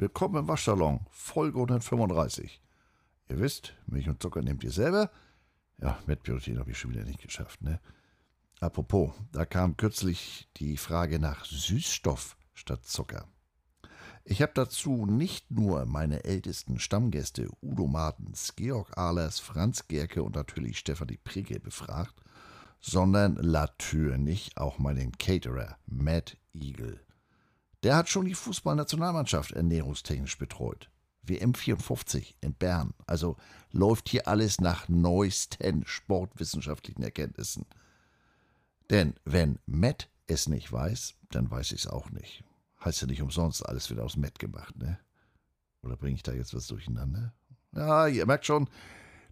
Willkommen im Waschsalon, Folge 135. Ihr wisst, Milch und Zucker nehmt ihr selber. Ja, Mettbiotin habe ich schon wieder nicht geschafft, ne? Apropos, da kam kürzlich die Frage nach Süßstoff statt Zucker. Ich habe dazu nicht nur meine ältesten Stammgäste Udo Martens, Georg Ahlers, Franz Gerke und natürlich Stefanie Prigge befragt, sondern natürlich auch meinen Caterer Matt Eagle. Der hat schon die Fußballnationalmannschaft ernährungstechnisch betreut. WM 54 in Bern. Also läuft hier alles nach neuesten sportwissenschaftlichen Erkenntnissen. Denn wenn Matt es nicht weiß, dann weiß ich es auch nicht. Heißt ja nicht umsonst alles wieder aus Matt gemacht, ne? Oder bringe ich da jetzt was durcheinander? Ja, ihr merkt schon,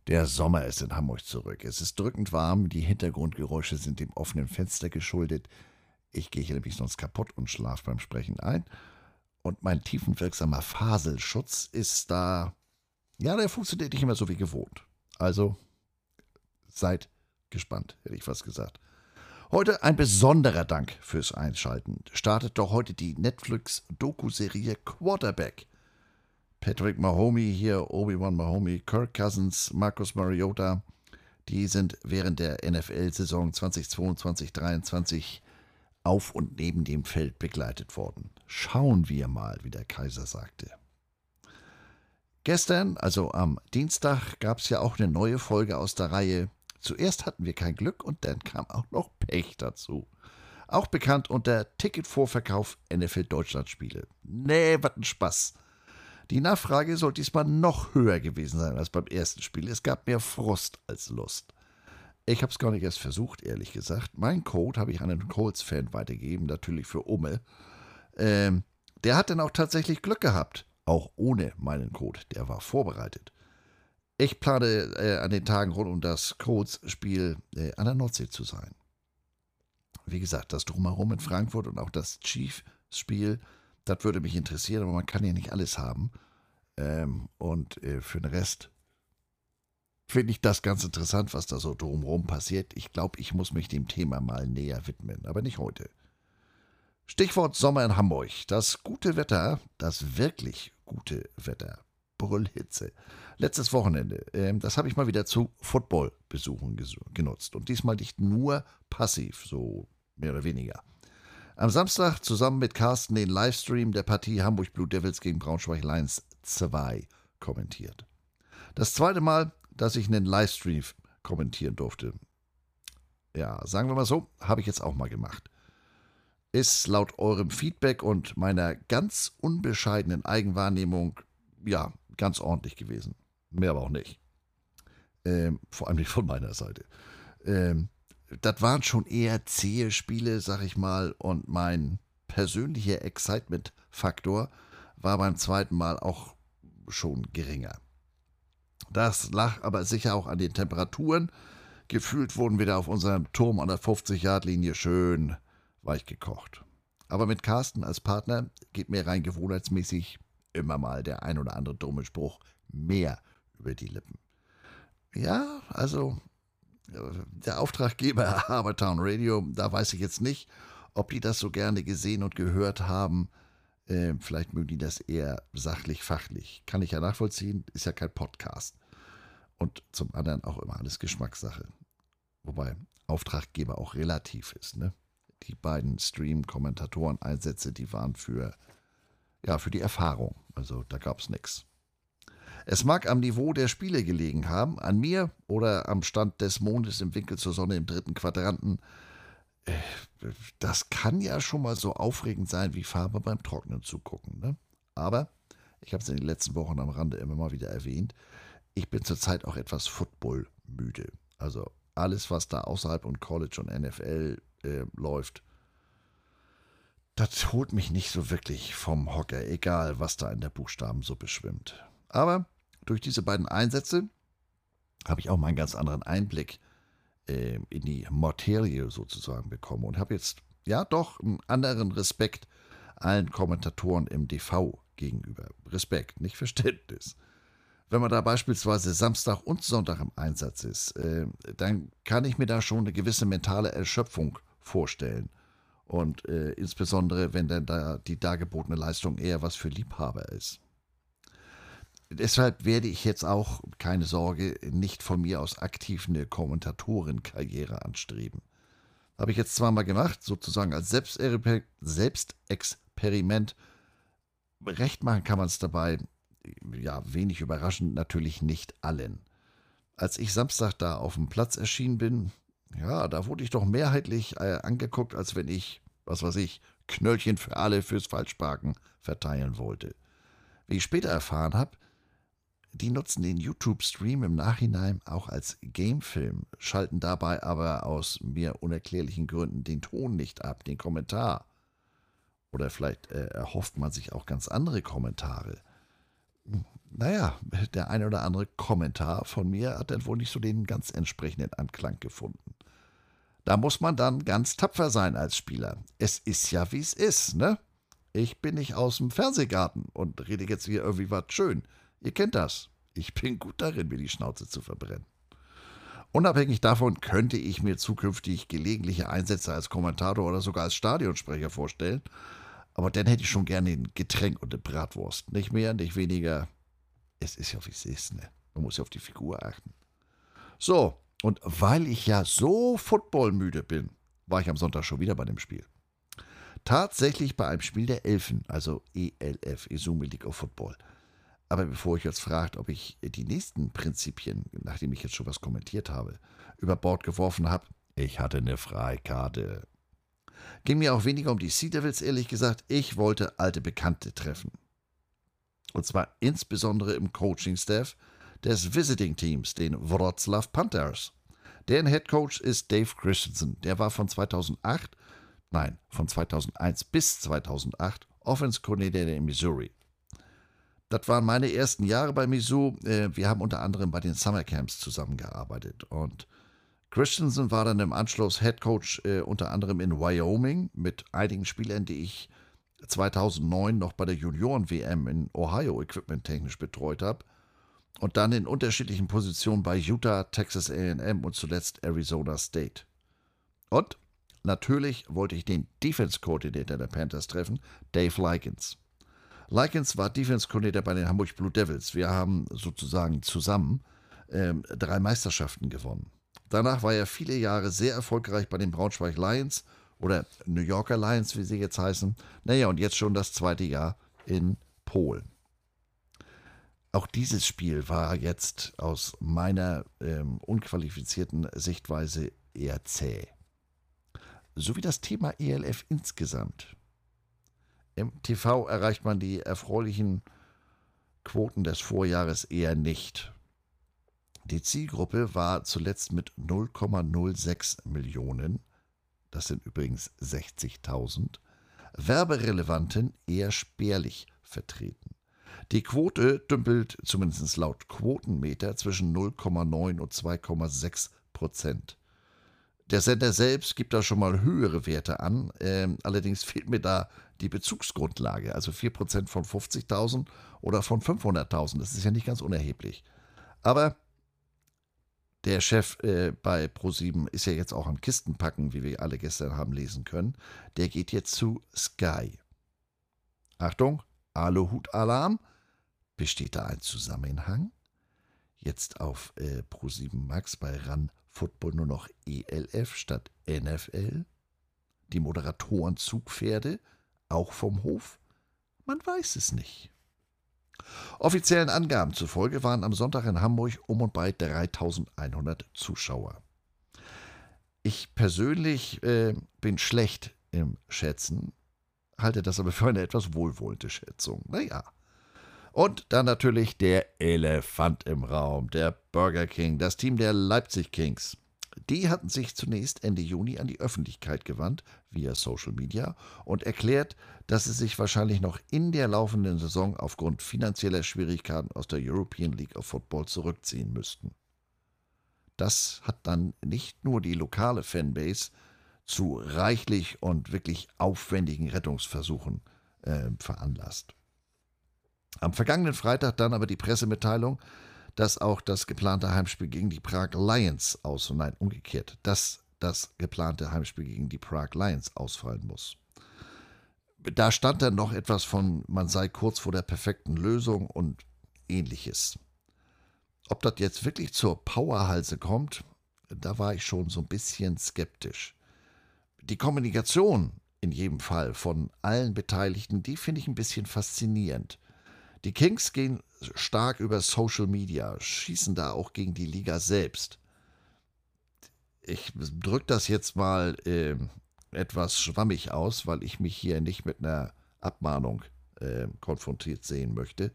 der Sommer ist in Hamburg zurück. Es ist drückend warm, die Hintergrundgeräusche sind dem offenen Fenster geschuldet. Ich gehe hier nämlich sonst kaputt und schlafe beim Sprechen ein. Und mein tiefenwirksamer Faselschutz ist da. Ja, der funktioniert nicht immer so wie gewohnt. Also seid gespannt, hätte ich fast gesagt. Heute ein besonderer Dank fürs Einschalten. Startet doch heute die Netflix-Doku-Serie Quarterback. Patrick Mahomey hier, Obi-Wan Mahomey, Kirk Cousins, Marcus Mariota, die sind während der NFL-Saison 2022-23 auf und neben dem Feld begleitet worden. Schauen wir mal, wie der Kaiser sagte. Gestern, also am Dienstag, gab es ja auch eine neue Folge aus der Reihe Zuerst hatten wir kein Glück und dann kam auch noch Pech dazu. Auch bekannt unter Ticketvorverkauf NFL Deutschlandspiele. Nee, was ein Spaß. Die Nachfrage soll diesmal noch höher gewesen sein als beim ersten Spiel. Es gab mehr Frust als Lust. Ich habe es gar nicht erst versucht, ehrlich gesagt. Mein Code habe ich an einen Colts-Fan weitergegeben, natürlich für Umme. Ähm, der hat dann auch tatsächlich Glück gehabt. Auch ohne meinen Code. Der war vorbereitet. Ich plane äh, an den Tagen rund um das Codes-Spiel äh, an der Nordsee zu sein. Wie gesagt, das Drumherum in Frankfurt und auch das Chief-Spiel, das würde mich interessieren, aber man kann ja nicht alles haben. Ähm, und äh, für den Rest finde ich das ganz interessant, was da so drumherum passiert. Ich glaube, ich muss mich dem Thema mal näher widmen, aber nicht heute. Stichwort Sommer in Hamburg. Das gute Wetter, das wirklich gute Wetter Brüllhitze. Letztes Wochenende, äh, das habe ich mal wieder zu Footballbesuchen genutzt. Und diesmal nicht nur passiv, so mehr oder weniger. Am Samstag zusammen mit Carsten den Livestream der Partie Hamburg Blue Devils gegen Braunschweig Lions 2 kommentiert. Das zweite Mal, dass ich einen Livestream kommentieren durfte. Ja, sagen wir mal so, habe ich jetzt auch mal gemacht. Ist laut eurem Feedback und meiner ganz unbescheidenen Eigenwahrnehmung, ja, ganz ordentlich gewesen. Mehr aber auch nicht. Ähm, vor allem nicht von meiner Seite. Ähm, das waren schon eher zähe Spiele, sag ich mal, und mein persönlicher Excitement-Faktor war beim zweiten Mal auch schon geringer. Das lag aber sicher auch an den Temperaturen. Gefühlt wurden wir da auf unserem Turm an der 50-Yard-Linie schön weich gekocht. Aber mit Carsten als Partner geht mir rein gewohnheitsmäßig immer mal der ein oder andere dumme Spruch mehr über die Lippen. Ja, also der Auftraggeber Habertown Radio, da weiß ich jetzt nicht, ob die das so gerne gesehen und gehört haben. Äh, vielleicht mögen die das eher sachlich, fachlich. Kann ich ja nachvollziehen, ist ja kein Podcast. Und zum anderen auch immer alles Geschmackssache. Wobei Auftraggeber auch relativ ist. Ne? Die beiden Stream-Kommentatoren-Einsätze, die waren für ja, für die Erfahrung. Also da gab es nichts. Es mag am Niveau der Spiele gelegen haben, an mir oder am Stand des Mondes im Winkel zur Sonne im dritten Quadranten. Äh, das kann ja schon mal so aufregend sein wie Farbe beim Trocknen zugucken. Ne? Aber, ich habe es in den letzten Wochen am Rande immer mal wieder erwähnt, ich bin zurzeit auch etwas Football müde. Also alles, was da außerhalb und College und NFL äh, läuft, das holt mich nicht so wirklich vom Hocker, egal was da in der Buchstabensuppe schwimmt. Aber durch diese beiden Einsätze habe ich auch mal einen ganz anderen Einblick äh, in die Materie sozusagen bekommen und habe jetzt ja doch einen anderen Respekt allen Kommentatoren im DV gegenüber. Respekt, nicht Verständnis. Wenn man da beispielsweise Samstag und Sonntag im Einsatz ist, äh, dann kann ich mir da schon eine gewisse mentale Erschöpfung vorstellen Und äh, insbesondere, wenn dann da die dargebotene Leistung eher was für Liebhaber ist. Deshalb werde ich jetzt auch, keine Sorge, nicht von mir aus aktiv eine Kommentatorenkarriere anstreben. Habe ich jetzt zwar mal gemacht, sozusagen als Selbstexperiment. Recht machen kann man es dabei, ja, wenig überraschend, natürlich nicht allen. Als ich Samstag da auf dem Platz erschienen bin, ja, da wurde ich doch mehrheitlich äh, angeguckt, als wenn ich, was weiß ich, Knöllchen für alle fürs Falschparken verteilen wollte. Wie ich später erfahren habe, die nutzen den YouTube-Stream im Nachhinein auch als Gamefilm, schalten dabei aber aus mir unerklärlichen Gründen den Ton nicht ab, den Kommentar. Oder vielleicht äh, erhofft man sich auch ganz andere Kommentare. Naja, der eine oder andere Kommentar von mir hat dann wohl nicht so den ganz entsprechenden Anklang gefunden. Da muss man dann ganz tapfer sein als Spieler. Es ist ja, wie es ist, ne? Ich bin nicht aus dem Fernsehgarten und rede jetzt hier irgendwie was schön. Ihr kennt das. Ich bin gut darin, mir die Schnauze zu verbrennen. Unabhängig davon könnte ich mir zukünftig gelegentliche Einsätze als Kommentator oder sogar als Stadionsprecher vorstellen. Aber dann hätte ich schon gerne ein Getränk und eine Bratwurst. Nicht mehr, nicht weniger. Es ist ja, wie es ist, ne? Man muss ja auf die Figur achten. So, und weil ich ja so footballmüde bin, war ich am Sonntag schon wieder bei dem Spiel. Tatsächlich bei einem Spiel der Elfen, also ELF, Izumi League of Football. Aber bevor ich jetzt fragt, ob ich die nächsten Prinzipien, nachdem ich jetzt schon was kommentiert habe, über Bord geworfen habe, ich hatte eine Freikarte. Ging mir auch weniger um die Sea Devils, ehrlich gesagt. Ich wollte alte Bekannte treffen. Und zwar insbesondere im Coaching-Staff, des Visiting-Teams, den Wroclaw Panthers. Deren Head Coach ist Dave Christensen. Der war von 2008, nein, von 2001 bis 2008 Offense Coordinator in Missouri. Das waren meine ersten Jahre bei Mizzou. Äh, wir haben unter anderem bei den Summer Camps zusammengearbeitet. Und Christensen war dann im Anschluss Head Coach äh, unter anderem in Wyoming mit einigen Spielern, die ich 2009 noch bei der Junioren-WM in Ohio equipmenttechnisch betreut habe und dann in unterschiedlichen Positionen bei Utah, Texas AM und zuletzt Arizona State. Und natürlich wollte ich den Defense Coordinator der Panthers treffen, Dave Likens. Likens war Defense Coordinator bei den Hamburg Blue Devils. Wir haben sozusagen zusammen ähm, drei Meisterschaften gewonnen. Danach war er viele Jahre sehr erfolgreich bei den Braunschweig Lions oder New Yorker Lions, wie sie jetzt heißen. Naja, und jetzt schon das zweite Jahr in Polen. Auch dieses Spiel war jetzt aus meiner ähm, unqualifizierten Sichtweise eher zäh. So wie das Thema ELF insgesamt. Im TV erreicht man die erfreulichen Quoten des Vorjahres eher nicht. Die Zielgruppe war zuletzt mit 0,06 Millionen, das sind übrigens 60.000, Werberelevanten eher spärlich vertreten. Die Quote dümpelt zumindest laut Quotenmeter zwischen 0,9 und 2,6 Prozent. Der Sender selbst gibt da schon mal höhere Werte an, ähm, allerdings fehlt mir da die Bezugsgrundlage, also 4% von 50.000 oder von 500.000, das ist ja nicht ganz unerheblich. Aber der Chef äh, bei Pro7 ist ja jetzt auch am Kistenpacken, wie wir alle gestern haben lesen können. Der geht jetzt zu Sky. Achtung, Aluhut-Alarm. Besteht da ein Zusammenhang? Jetzt auf äh, Pro7 Max bei RAN Football nur noch ELF statt NFL? Die Moderatoren Zugpferde auch vom Hof? Man weiß es nicht. Offiziellen Angaben zufolge waren am Sonntag in Hamburg um und bei 3100 Zuschauer. Ich persönlich äh, bin schlecht im Schätzen, halte das aber für eine etwas wohlwollende Schätzung. Naja, und dann natürlich der Elefant im Raum, der Burger King, das Team der Leipzig Kings. Die hatten sich zunächst Ende Juni an die Öffentlichkeit gewandt, via Social Media, und erklärt, dass sie sich wahrscheinlich noch in der laufenden Saison aufgrund finanzieller Schwierigkeiten aus der European League of Football zurückziehen müssten. Das hat dann nicht nur die lokale Fanbase zu reichlich und wirklich aufwendigen Rettungsversuchen äh, veranlasst. Am vergangenen Freitag dann aber die Pressemitteilung, dass auch das geplante Heimspiel gegen die Prag Lions aus, nein, umgekehrt, dass das geplante Heimspiel gegen die Prague Lions ausfallen muss. Da stand dann noch etwas von, man sei kurz vor der perfekten Lösung und ähnliches. Ob das jetzt wirklich zur Powerhalse kommt, da war ich schon so ein bisschen skeptisch. Die Kommunikation in jedem Fall von allen Beteiligten, die finde ich ein bisschen faszinierend. Die Kings gehen stark über Social Media, schießen da auch gegen die Liga selbst. Ich drücke das jetzt mal äh, etwas schwammig aus, weil ich mich hier nicht mit einer Abmahnung äh, konfrontiert sehen möchte.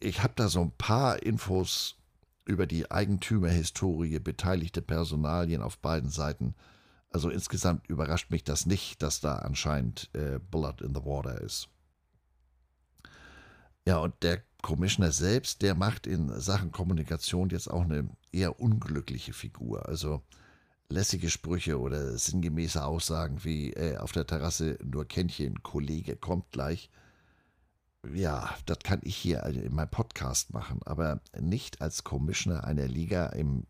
Ich habe da so ein paar Infos über die Eigentümerhistorie, beteiligte Personalien auf beiden Seiten. Also insgesamt überrascht mich das nicht, dass da anscheinend äh, Blood in the Water ist. Ja, und der Commissioner selbst, der macht in Sachen Kommunikation jetzt auch eine eher unglückliche Figur. Also lässige Sprüche oder sinngemäße Aussagen wie äh, auf der Terrasse nur Kännchen, Kollege kommt gleich. Ja, das kann ich hier in meinem Podcast machen, aber nicht als Commissioner einer Liga im,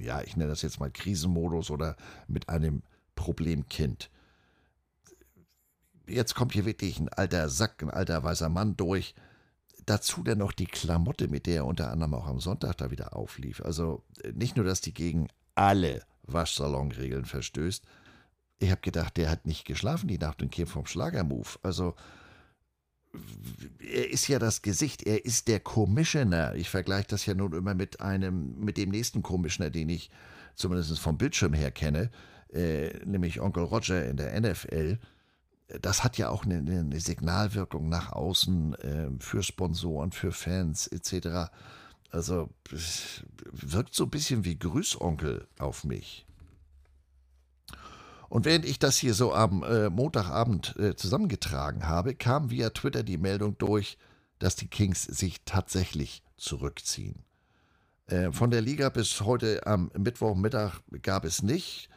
ja, ich nenne das jetzt mal Krisenmodus oder mit einem Problemkind jetzt kommt hier wirklich ein alter Sack, ein alter weißer Mann durch. Dazu dann noch die Klamotte, mit der er unter anderem auch am Sonntag da wieder auflief. Also äh, nicht nur, dass die gegen alle Waschsalonregeln verstößt. Ich habe gedacht, der hat nicht geschlafen die Nacht und käme vom Schlagermove. Also er ist ja das Gesicht, er ist der Commissioner. Ich vergleiche das ja nun immer mit einem, mit dem nächsten Commissioner, den ich zumindest vom Bildschirm her kenne, äh, nämlich Onkel Roger in der NFL das hat ja auch eine, eine Signalwirkung nach außen äh, für Sponsoren, für Fans etc. Also wirkt so ein bisschen wie Grüßonkel auf mich. Und während ich das hier so am äh, Montagabend äh, zusammengetragen habe, kam via Twitter die Meldung durch, dass die Kings sich tatsächlich zurückziehen. Äh, von der Liga bis heute am Mittwochmittag gab es nicht.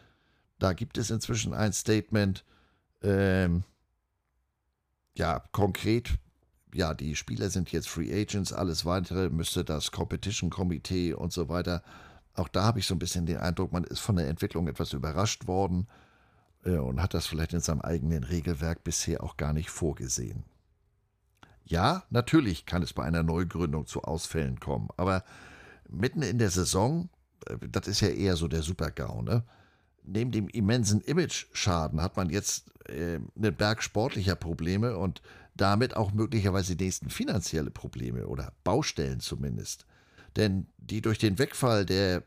Da gibt es inzwischen ein Statement, ähm, ja, konkret, ja, die Spieler sind jetzt Free Agents, alles weitere müsste das Competition Komitee und so weiter. Auch da habe ich so ein bisschen den Eindruck, man ist von der Entwicklung etwas überrascht worden äh, und hat das vielleicht in seinem eigenen Regelwerk bisher auch gar nicht vorgesehen. Ja, natürlich kann es bei einer Neugründung zu Ausfällen kommen, aber mitten in der Saison, äh, das ist ja eher so der Super-GAU, ne? Neben dem immensen Image-Schaden hat man jetzt äh, einen Berg sportlicher Probleme und damit auch möglicherweise die nächsten finanzielle Probleme oder Baustellen zumindest. Denn die durch den Wegfall der,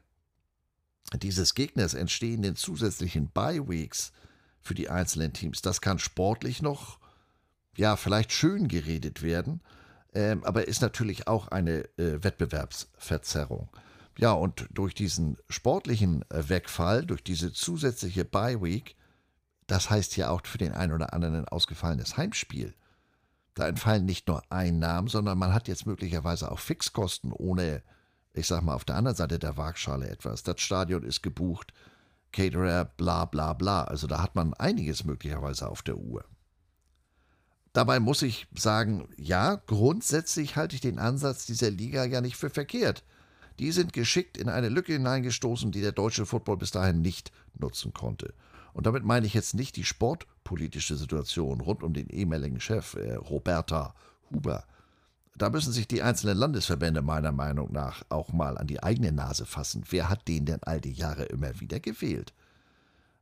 dieses Gegners entstehenden zusätzlichen Bye-Weeks für die einzelnen Teams, das kann sportlich noch, ja, vielleicht schön geredet werden, äh, aber ist natürlich auch eine äh, Wettbewerbsverzerrung. Ja, und durch diesen sportlichen äh, Wegfall, durch diese zusätzliche Bye Week, das heißt ja auch für den einen oder anderen ein ausgefallenes Heimspiel. Da entfallen nicht nur Einnahmen, sondern man hat jetzt möglicherweise auch Fixkosten ohne, ich sag mal, auf der anderen Seite der Waagschale etwas. Das Stadion ist gebucht, Caterer, bla bla bla. Also da hat man einiges möglicherweise auf der Uhr. Dabei muss ich sagen, ja, grundsätzlich halte ich den Ansatz dieser Liga ja nicht für verkehrt. Die sind geschickt in eine Lücke hineingestoßen, die der deutsche Football bis dahin nicht nutzen konnte. Und damit meine ich jetzt nicht die sportpolitische Situation rund um den ehemaligen Chef äh, Roberta Huber. Da müssen sich die einzelnen Landesverbände meiner Meinung nach auch mal an die eigene Nase fassen. Wer hat den denn all die Jahre immer wieder gewählt?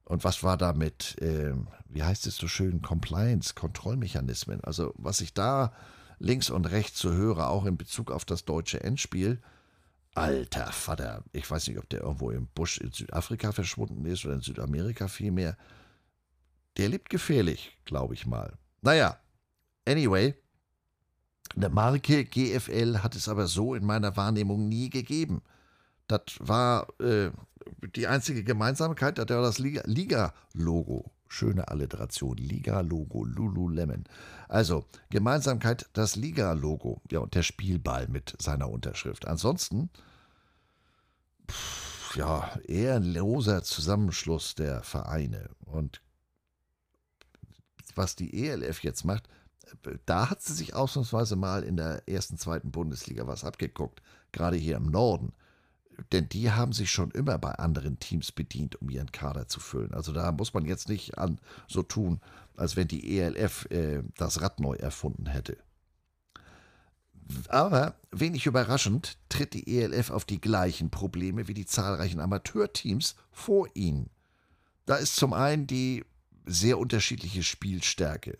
Und was war da mit, äh, wie heißt es so schön, Compliance, Kontrollmechanismen? Also was ich da links und rechts so höre, auch in Bezug auf das deutsche Endspiel, Alter Vater, ich weiß nicht, ob der irgendwo im Busch in Südafrika verschwunden ist oder in Südamerika vielmehr. Der lebt gefährlich, glaube ich mal. Naja, anyway, eine Marke GFL hat es aber so in meiner Wahrnehmung nie gegeben. Das war äh, die einzige Gemeinsamkeit, das war das Liga-Logo. Schöne Alliteration. Liga-Logo, Lululemon. Also, Gemeinsamkeit, das Liga-Logo. Ja, und der Spielball mit seiner Unterschrift. Ansonsten ja, eher ein loser Zusammenschluss der Vereine. Und was die ELF jetzt macht, da hat sie sich ausnahmsweise mal in der ersten, zweiten Bundesliga was abgeguckt. Gerade hier im Norden. denn die haben sich schon immer bei anderen Teams bedient, um ihren Kader zu füllen. Also da muss man jetzt nicht an so tun, als wenn die ELF äh, das Rad neu erfunden hätte. Aber wenig überraschend tritt die ELF auf die gleichen Probleme wie die zahlreichen Amateurteams vor ihnen. Da ist zum einen die sehr unterschiedliche Spielstärke.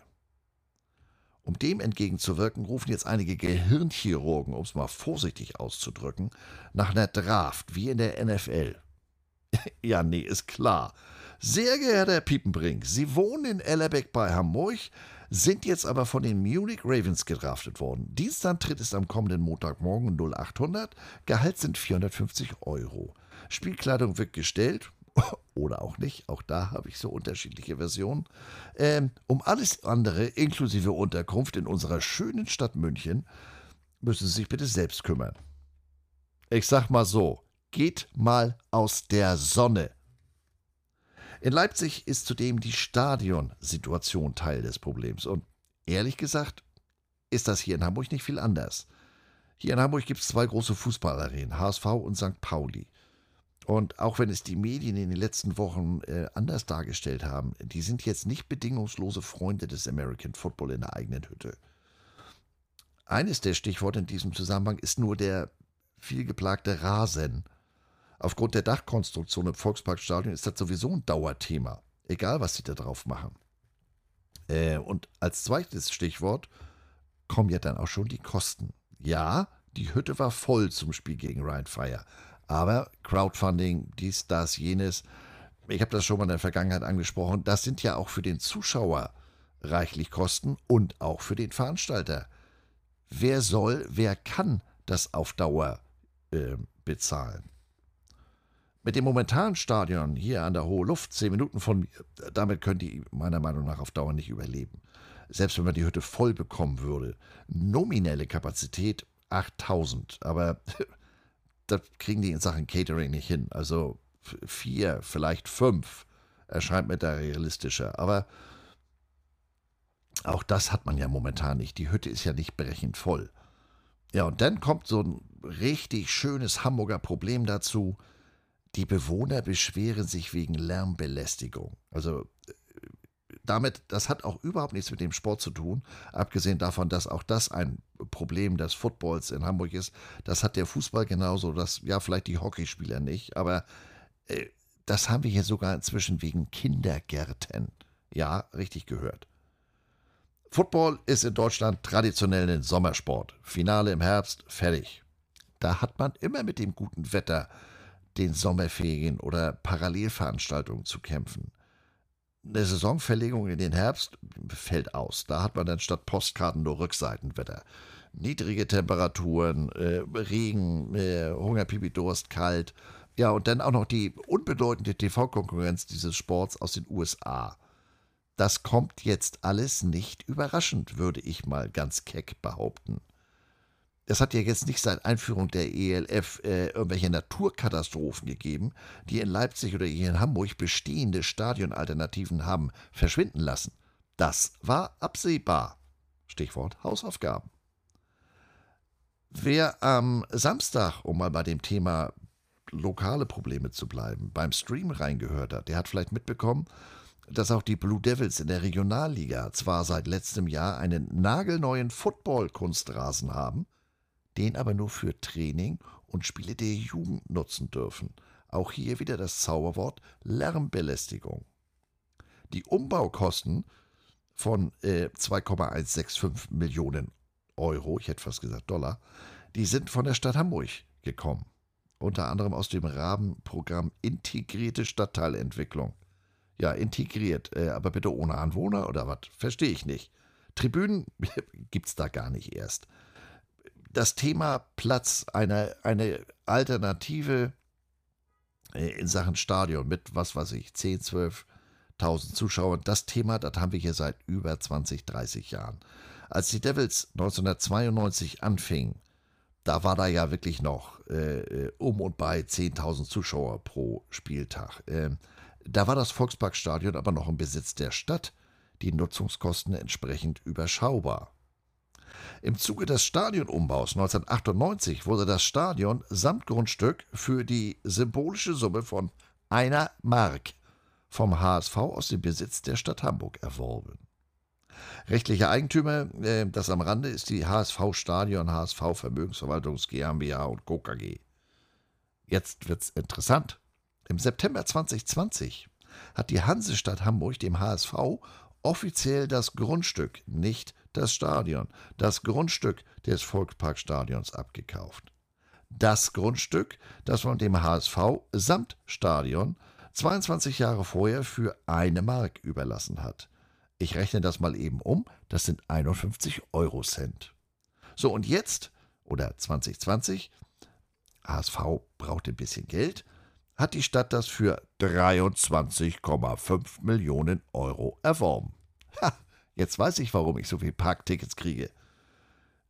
Um dem entgegenzuwirken, rufen jetzt einige Gehirnchirurgen, um es mal vorsichtig auszudrücken, nach einer Draft, wie in der NFL. ja, nee, ist klar. Sehr geehrter Herr Piepenbrink, Sie wohnen in Ellerbeck bei Hamburg, sind jetzt aber von den Munich Ravens gedraftet worden. Dienstantritt ist am kommenden Montagmorgen 0800, Gehalt sind 450 Euro. Spielkleidung wird gestellt, oder auch nicht, auch da habe ich so unterschiedliche Versionen. Ähm, um alles andere, inklusive Unterkunft in unserer schönen Stadt München, müssen Sie sich bitte selbst kümmern. Ich sag mal so, geht mal aus der Sonne. In Leipzig ist zudem die Stadionsituation Teil des Problems. Und ehrlich gesagt ist das hier in Hamburg nicht viel anders. Hier in Hamburg gibt es zwei große Fußballarenen, HSV und St. Pauli. Und auch wenn es die Medien in den letzten Wochen äh, anders dargestellt haben, die sind jetzt nicht bedingungslose Freunde des American Football in der eigenen Hütte. Eines der Stichworte in diesem Zusammenhang ist nur der vielgeplagte Rasen. Aufgrund der Dachkonstruktion im Volksparkstadion ist das sowieso ein Dauerthema, egal was sie da drauf machen. Äh, und als zweites Stichwort kommen ja dann auch schon die Kosten. Ja, die Hütte war voll zum Spiel gegen Ryan Fire, aber Crowdfunding, dies, das, jenes, ich habe das schon mal in der Vergangenheit angesprochen, das sind ja auch für den Zuschauer reichlich Kosten und auch für den Veranstalter. Wer soll, wer kann das auf Dauer äh, bezahlen? Mit dem momentanen Stadion hier an der Hohe Luft, zehn Minuten von mir, damit können die meiner Meinung nach auf Dauer nicht überleben. Selbst wenn man die Hütte voll bekommen würde. Nominelle Kapazität 8000, aber das kriegen die in Sachen Catering nicht hin. Also vier, vielleicht fünf erscheint mir da realistischer. Aber auch das hat man ja momentan nicht. Die Hütte ist ja nicht brechend voll. Ja, und dann kommt so ein richtig schönes Hamburger Problem dazu. Die Bewohner beschweren sich wegen Lärmbelästigung. Also äh, damit, das hat auch überhaupt nichts mit dem Sport zu tun, abgesehen davon, dass auch das ein Problem des Footballs in Hamburg ist. Das hat der Fußball genauso, das ja vielleicht die Hockeyspieler nicht, aber äh, das haben wir hier sogar inzwischen wegen Kindergärten. Ja, richtig gehört. Football ist in Deutschland traditionell ein Sommersport. Finale im Herbst, fertig. Da hat man immer mit dem guten Wetter den Sommerferien oder Parallelveranstaltungen zu kämpfen. Eine Saisonverlegung in den Herbst fällt aus. Da hat man dann statt Postkarten nur Rückseitenwetter. Niedrige Temperaturen, äh, Regen, äh, Hunger, Pipi, Durst, kalt. Ja, und dann auch noch die unbedeutende TV-Konkurrenz dieses Sports aus den USA. Das kommt jetzt alles nicht überraschend, würde ich mal ganz keck behaupten. Es hat ja jetzt nicht seit Einführung der ELF äh, irgendwelche Naturkatastrophen gegeben, die in Leipzig oder hier in Hamburg bestehende Stadionalternativen haben verschwinden lassen. Das war absehbar. Stichwort Hausaufgaben. Wer am Samstag, um mal bei dem Thema lokale Probleme zu bleiben, beim Stream reingehört hat, der hat vielleicht mitbekommen, dass auch die Blue Devils in der Regionalliga zwar seit letztem Jahr einen nagelneuen Football-Kunstrasen haben, den aber nur für Training und Spiele der Jugend nutzen dürfen. Auch hier wieder das Zauberwort Lärmbelästigung. Die Umbaukosten von äh, 2,165 Millionen Euro, ich hätte fast gesagt Dollar, die sind von der Stadt Hamburg gekommen. Unter anderem aus dem Rahmenprogramm Integrierte Stadtteilentwicklung. Ja, integriert, äh, aber bitte ohne Anwohner oder was? Verstehe ich nicht. Tribünen gibt es da gar nicht erst das Thema Platz, eine, eine Alternative äh, in Sachen Stadion mit, was weiß ich, 10, 12.000 Zuschauern, das Thema, das haben wir hier seit über 20, 30 Jahren. Als die Devils 1992 anfingen, da war da ja wirklich noch äh, äh um und bei 10.000 Zuschauer pro Spieltag. Äh, da war das Volksparkstadion aber noch im Besitz der Stadt, die Nutzungskosten entsprechend überschaubar. Im Zuge des Stadionumbaus 1998 wurde das Stadion samt Grundstück für die symbolische Summe von einer Mark vom HSV aus dem Besitz der Stadt Hamburg erworben. Rechtlicher Eigentümer, äh, das am Rande, ist die HSV Stadion HSV Vermögensverwaltungs GmbH und Co. KG. Jetzt wird's interessant. Im September 2020 hat die Hansestadt Hamburg dem HSV offiziell das Grundstück, nicht das Stadion, das Grundstück des Volksparkstadions abgekauft. Das Grundstück, das man dem HSV samt Stadion 22 Jahre vorher für eine Mark überlassen hat. Ich rechne das mal eben um, das sind 51 Euro Cent. So, und jetzt, oder 2020, HSV braucht ein bisschen Geld, hat die Stadt das für 23,5 Millionen Euro erworben. Ha, jetzt weiß ich, warum ich so viele Parktickets kriege.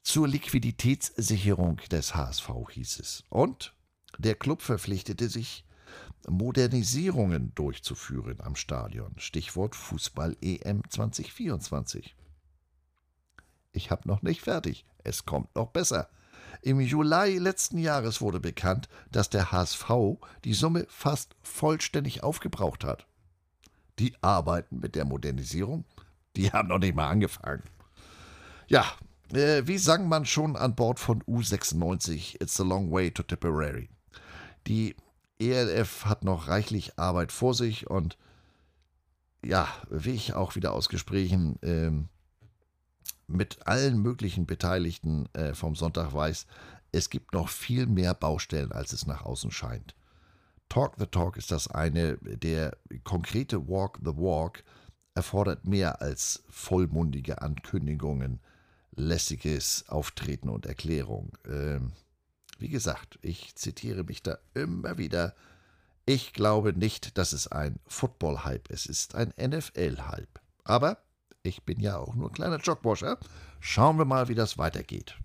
Zur Liquiditätssicherung des HSV hieß es. Und der Club verpflichtete sich, Modernisierungen durchzuführen am Stadion. Stichwort Fußball EM 2024. Ich habe noch nicht fertig. Es kommt noch besser. Im Juli letzten Jahres wurde bekannt, dass der HSV die Summe fast vollständig aufgebraucht hat. Die Arbeiten mit der Modernisierung, die haben noch nicht mal angefangen. Ja, äh, wie sang man schon an Bord von U96, It's a long way to Tipperary. Die ELF hat noch reichlich Arbeit vor sich und ja, wie ich auch wieder aus Gesprächen ähm, mit allen möglichen Beteiligten äh, vom Sonntag weiß, es gibt noch viel mehr Baustellen, als es nach außen scheint. Talk the Talk ist das eine, der konkrete Walk the Walk erfordert mehr als vollmundige Ankündigungen, lässiges Auftreten und Erklärung. Ähm, wie gesagt, ich zitiere mich da immer wieder. Ich glaube nicht, dass es ein Football-Hype ist, es ist ein NFL-Hype. Aber ich bin ja auch nur ein kleiner Jogwasher. Schauen wir mal, wie das weitergeht.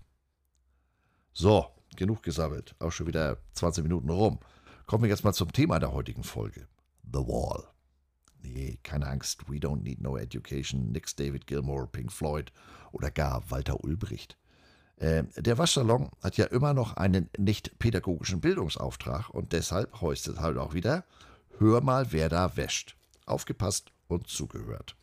So, genug gesammelt. Auch schon wieder 20 Minuten rum. Kommen wir jetzt mal zum Thema der heutigen Folge. The Wall. Nee, keine Angst. We don't need no education. Nix David Gilmore, Pink Floyd oder gar Walter Ulbricht. Äh, der Waschsalon hat ja immer noch einen nicht pädagogischen Bildungsauftrag und deshalb heißt es halt auch wieder, hör mal, wer da wäscht. Aufgepasst und zugehört.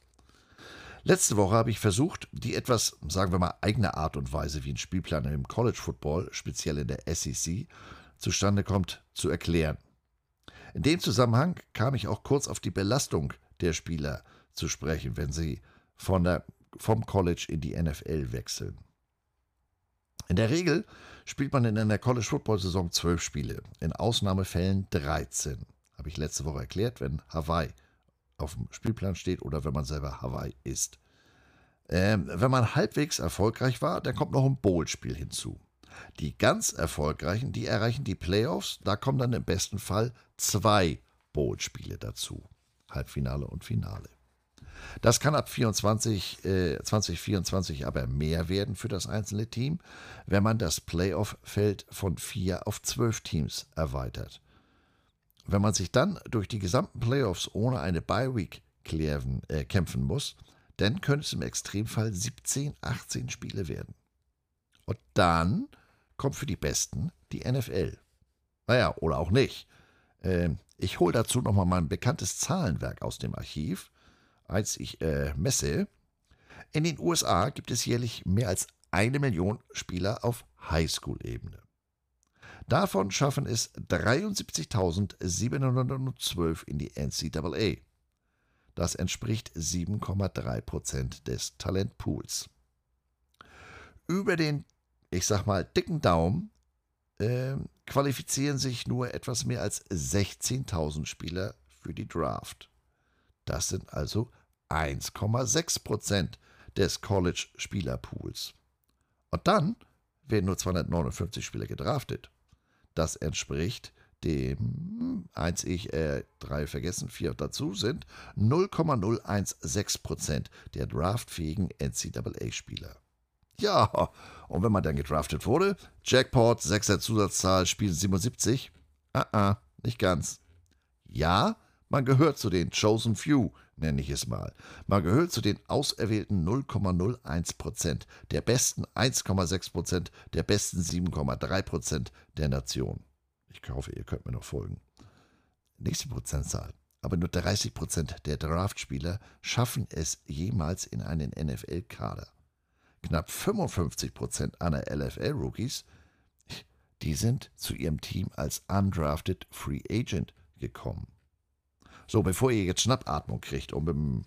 Letzte Woche habe ich versucht, die etwas, sagen wir mal, eigene Art und Weise, wie ein Spielplan im College Football, speziell in der SEC, zustande kommt, zu erklären. In dem Zusammenhang kam ich auch kurz auf die Belastung der Spieler zu sprechen, wenn sie von der, vom College in die NFL wechseln. In der Regel spielt man in einer College Football Saison zwölf Spiele, in Ausnahmefällen 13. Habe ich letzte Woche erklärt, wenn Hawaii auf dem Spielplan steht oder wenn man selber Hawaii ist. Ähm, wenn man halbwegs erfolgreich war, dann kommt noch ein Bowl-Spiel hinzu. Die ganz Erfolgreichen, die erreichen die Playoffs, da kommen dann im besten Fall zwei Bowl-Spiele dazu. Halbfinale und Finale. Das kann ab 24, äh, 2024 aber mehr werden für das einzelne Team, wenn man das Playoff-Feld von vier auf zwölf Teams erweitert. Wenn man sich dann durch die gesamten Playoffs ohne eine Bye-Week äh, kämpfen muss, dann könnte es im Extremfall 17, 18 Spiele werden. Und dann kommt für die Besten die NFL. Naja, oder auch nicht. Äh, ich hole dazu nochmal mein bekanntes Zahlenwerk aus dem Archiv, als ich äh, messe. In den USA gibt es jährlich mehr als eine Million Spieler auf Highschool-Ebene. Davon schaffen es 73.712 in die NCAA. Das entspricht 7,3 Prozent des Talentpools. Über den, ich sag mal, dicken Daumen äh, qualifizieren sich nur etwas mehr als 16.000 Spieler für die Draft. Das sind also 1,6 Prozent des College-Spielerpools. Und dann werden nur 259 Spieler gedraftet. Das entspricht dem, eins ich, äh, drei vergessen, vier dazu sind, 0,016 Prozent der draftfähigen NCAA-Spieler. Ja, und wenn man dann gedraftet wurde, Jackpot, 6er Zusatzzahl, Spiel 77, ah, -uh, nicht ganz. Ja, Man gehört zu den Chosen Few, nenne ich es mal. Man gehört zu den auserwählten 0,01 Prozent, der besten 1,6 Prozent, der besten 7,3 Prozent der Nation. Ich hoffe, ihr könnt mir noch folgen. Nächste Prozentzahl. Aber nur 30 Prozent der Draftspieler schaffen es jemals in einen NFL-Kader. Knapp 55 Prozent aller LFL-Rookies, die sind zu ihrem Team als undrafted Free Agent gekommen. So, bevor ihr jetzt Schnappatmung kriegt und dem,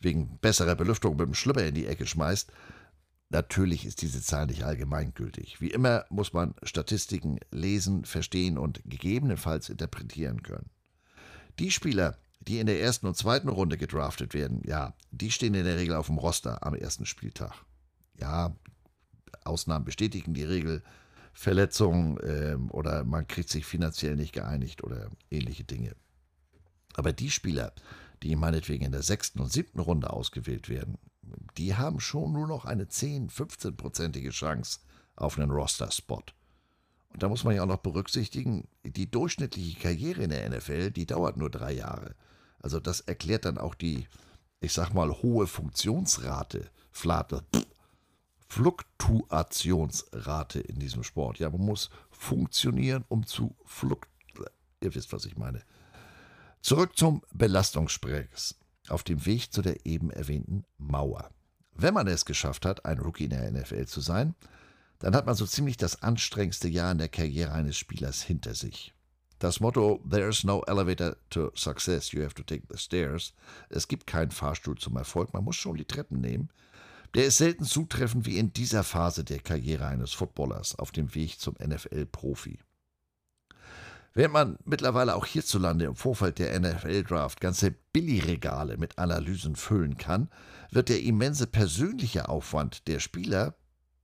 wegen besserer Belüftung mit dem Schlüpper in die Ecke schmeißt, natürlich ist diese Zahl nicht allgemeingültig. Wie immer muss man Statistiken lesen, verstehen und gegebenenfalls interpretieren können. Die Spieler, die in der ersten und zweiten Runde gedraftet werden, ja, die stehen in der Regel auf dem Roster am ersten Spieltag. Ja, Ausnahmen bestätigen die Regel, Verletzungen ähm, oder man kriegt sich finanziell nicht geeinigt oder ähnliche Dinge. Aber die Spieler, die meinetwegen in der sechsten und siebten Runde ausgewählt werden, die haben schon nur noch eine 10-, 15-prozentige Chance auf einen Roster-Spot. Und da muss man ja auch noch berücksichtigen, die durchschnittliche Karriere in der NFL, die dauert nur drei Jahre. Also das erklärt dann auch die, ich sag mal, hohe Funktionsrate, Flate, Fluktuationsrate in diesem Sport. Ja, man muss funktionieren, um zu fluk... Ihr wisst, was ich meine. Zurück zum Belastungsspress auf dem Weg zu der eben erwähnten Mauer. Wenn man es geschafft hat, ein Rookie in der NFL zu sein, dann hat man so ziemlich das anstrengendste Jahr in der Karriere eines Spielers hinter sich. Das Motto There's no elevator to success, you have to take the stairs. Es gibt keinen Fahrstuhl zum Erfolg, man muss schon die Treppen nehmen. Der ist selten zutreffend wie in dieser Phase der Karriere eines Footballers auf dem Weg zum NFL-Profi. Während man mittlerweile auch hierzulande im Vorfeld der NFL-Draft ganze Billigregale mit Analysen füllen kann, wird der immense persönliche Aufwand der Spieler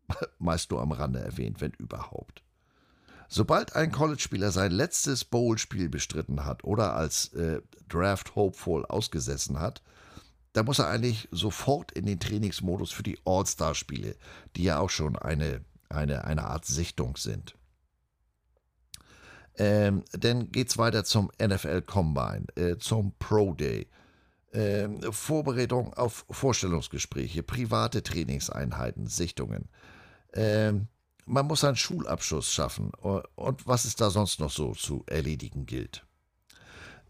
meist nur am Rande erwähnt, wenn überhaupt. Sobald ein College-Spieler sein letztes Bowl-Spiel bestritten hat oder als äh, Draft-Hopeful ausgesessen hat, da muss er eigentlich sofort in den Trainingsmodus für die All-Star-Spiele, die ja auch schon eine, eine, eine Art Sichtung sind. Ähm, dann es weiter zum NFL Combine, äh, zum Pro Day. Ähm, Vorbereitung auf Vorstellungsgespräche, private Trainingseinheiten, Sichtungen. Ähm, man muss einen Schulabschluss schaffen und was es da sonst noch so zu erledigen gilt.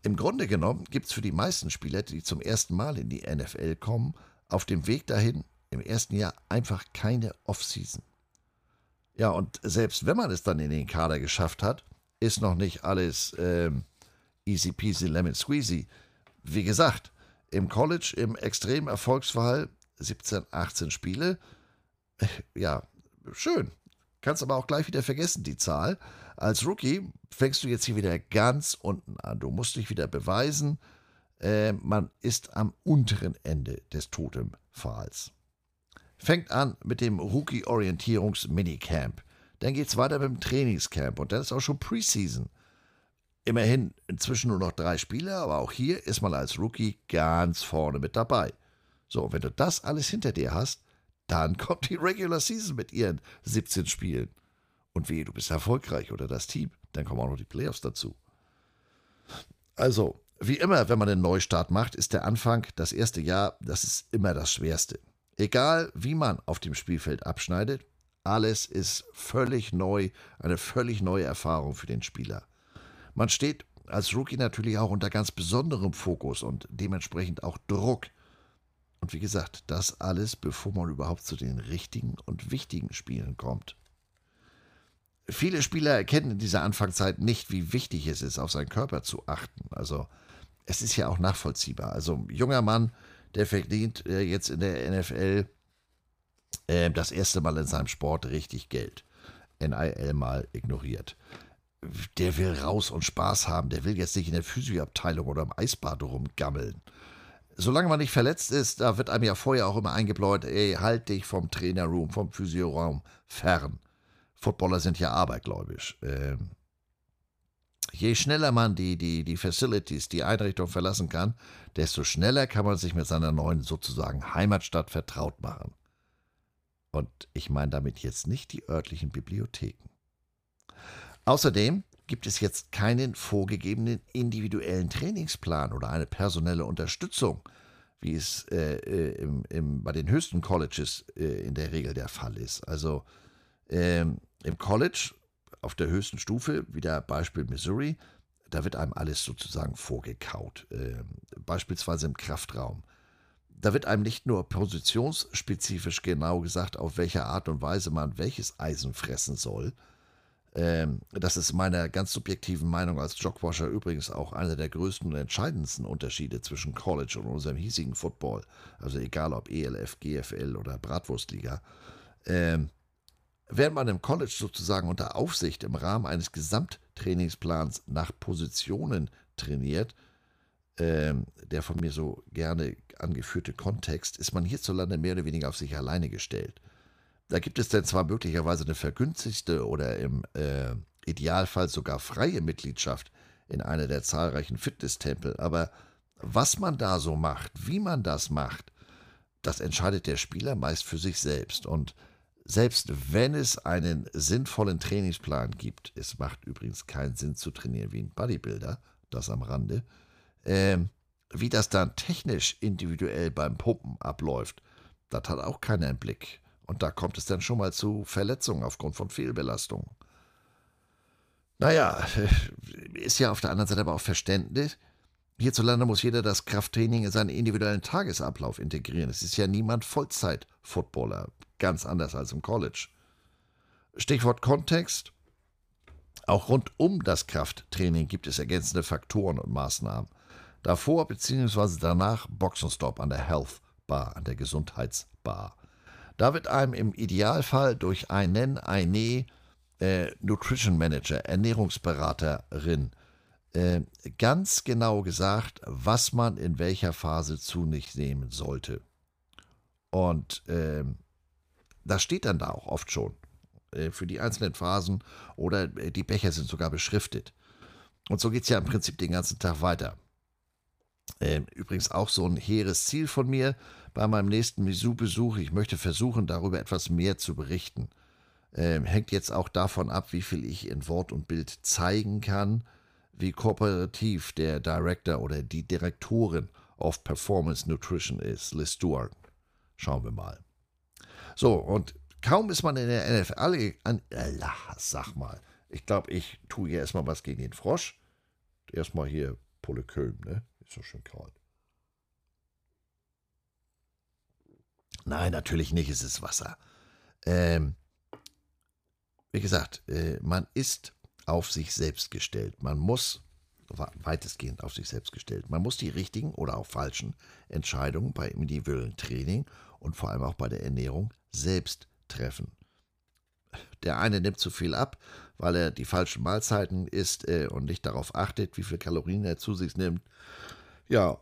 Im Grunde genommen gibt es für die meisten Spieler, die zum ersten Mal in die NFL kommen, auf dem Weg dahin im ersten Jahr einfach keine Offseason. Ja, und selbst wenn man es dann in den Kader geschafft hat, ist noch nicht alles ähm, easy peasy lemon squeezy. Wie gesagt, im College im extremen Erfolgsfall 17, 18 Spiele. Äh, ja, schön. Kannst aber auch gleich wieder vergessen, die Zahl. Als Rookie fängst du jetzt hier wieder ganz unten an. Du musst dich wieder beweisen. Äh, man ist am unteren Ende des Totempfahls. Fängt an mit dem Rookie-Orientierungs-Minicamp. Dann geht es weiter mit dem Trainingscamp und dann ist auch schon Preseason. Immerhin inzwischen nur noch drei Spieler, aber auch hier ist man als Rookie ganz vorne mit dabei. So, wenn du das alles hinter dir hast, dann kommt die Regular Season mit ihren 17 Spielen. Und wehe, du bist erfolgreich oder das Team, dann kommen auch noch die Playoffs dazu. Also, wie immer, wenn man einen Neustart macht, ist der Anfang, das erste Jahr, das ist immer das Schwerste. Egal, wie man auf dem Spielfeld abschneidet, alles ist völlig neu, eine völlig neue Erfahrung für den Spieler. Man steht als Rookie natürlich auch unter ganz besonderem Fokus und dementsprechend auch Druck. Und wie gesagt, das alles, bevor man überhaupt zu den richtigen und wichtigen Spielen kommt. Viele Spieler erkennen in dieser Anfangszeit nicht, wie wichtig es ist, auf seinen Körper zu achten. Also es ist ja auch nachvollziehbar. Also ein junger Mann, der verdient äh, jetzt in der NFL äh, das erste Mal in seinem Sport richtig Geld. NIL mal ignoriert. Der will raus und Spaß haben. Der will jetzt nicht in der Physioabteilung oder im Eisbad rumgammeln. Solange man nicht verletzt ist, da wird einem ja vorher auch immer eingebläut, ey, halt dich vom Trainerroom, vom Physioraum fern. Footballer sind ja abergläubisch. Ähm, je schneller man die, die, die Facilities, die Einrichtung verlassen kann, desto schneller kann man sich mit seiner neuen sozusagen Heimatstadt vertraut machen. Und ich meine damit jetzt nicht die örtlichen Bibliotheken. Außerdem gibt es jetzt keinen vorgegebenen individuellen Trainingsplan oder eine personelle Unterstützung, wie es äh, äh, im, im, bei den höchsten Colleges äh, in der Regel der Fall ist. Also ähm, im College auf der höchsten Stufe, wie der Beispiel Missouri, da wird einem alles sozusagen vorgekaut. Ähm, beispielsweise im Kraftraum. Da wird einem nicht nur positionsspezifisch genau gesagt, auf welche Art und Weise man welches Eisen fressen soll, ähm, das ist meiner ganz subjektiven Meinung als Jogwasher übrigens auch einer der größten und entscheidendsten Unterschiede zwischen College und unserem hiesigen Football. Also egal ob ELF, GFL oder Bratwurstliga. Ähm, während man im College sozusagen unter Aufsicht im Rahmen eines Gesamttrainingsplans nach Positionen trainiert, ähm, der von mir so gerne angeführte Kontext, ist man hierzulande mehr oder weniger auf sich alleine gestellt. Da gibt es dann zwar möglicherweise eine vergünstigte oder im äh, Idealfall sogar freie Mitgliedschaft in einer der zahlreichen Fitnesstempel, aber was man da so macht, wie man das macht, das entscheidet der Spieler meist für sich selbst. Und selbst wenn es einen sinnvollen Trainingsplan gibt, es macht übrigens keinen Sinn zu trainieren wie ein Bodybuilder, das am Rande, äh, wie das dann technisch individuell beim Pumpen abläuft, das hat auch keiner im Blick. Und da kommt es dann schon mal zu Verletzungen aufgrund von Fehlbelastung. Naja, ist ja auf der anderen Seite aber auch verständlich. Hierzulande muss jeder das Krafttraining in seinen individuellen Tagesablauf integrieren. Es ist ja niemand Vollzeit-Footballer, ganz anders als im College. Stichwort Kontext. Auch rund um das Krafttraining gibt es ergänzende Faktoren und Maßnahmen. Davor bzw. danach Boxenstopp an der Health Bar, an der Gesundheitsbar. Da wird einem im Idealfall durch einen, eine äh, Nutrition Manager, Ernährungsberaterin, äh, ganz genau gesagt, was man in welcher Phase zu nicht nehmen sollte. Und äh, das steht dann da auch oft schon äh, für die einzelnen Phasen oder äh, die Becher sind sogar beschriftet. Und so geht es ja im Prinzip den ganzen Tag weiter. Ähm, übrigens auch so ein hehres Ziel von mir bei meinem nächsten Misu-Besuch. Ich möchte versuchen, darüber etwas mehr zu berichten. Ähm, hängt jetzt auch davon ab, wie viel ich in Wort und Bild zeigen kann, wie kooperativ der Director oder die Direktorin of Performance Nutrition ist, Liz Stewart. Schauen wir mal. So, und kaum ist man in der NFL an. Äh, sag mal, ich glaube, ich tue hier erstmal was gegen den Frosch. Erstmal hier Pulle Köln, ne? Ist so schön kalt. Nein, natürlich nicht, es ist Wasser. Ähm, wie gesagt, äh, man ist auf sich selbst gestellt. Man muss, weitestgehend auf sich selbst gestellt, man muss die richtigen oder auch falschen Entscheidungen beim individuellen Training und vor allem auch bei der Ernährung selbst treffen. Der eine nimmt zu viel ab, weil er die falschen Mahlzeiten isst äh, und nicht darauf achtet, wie viel Kalorien er zu sich nimmt. Ja,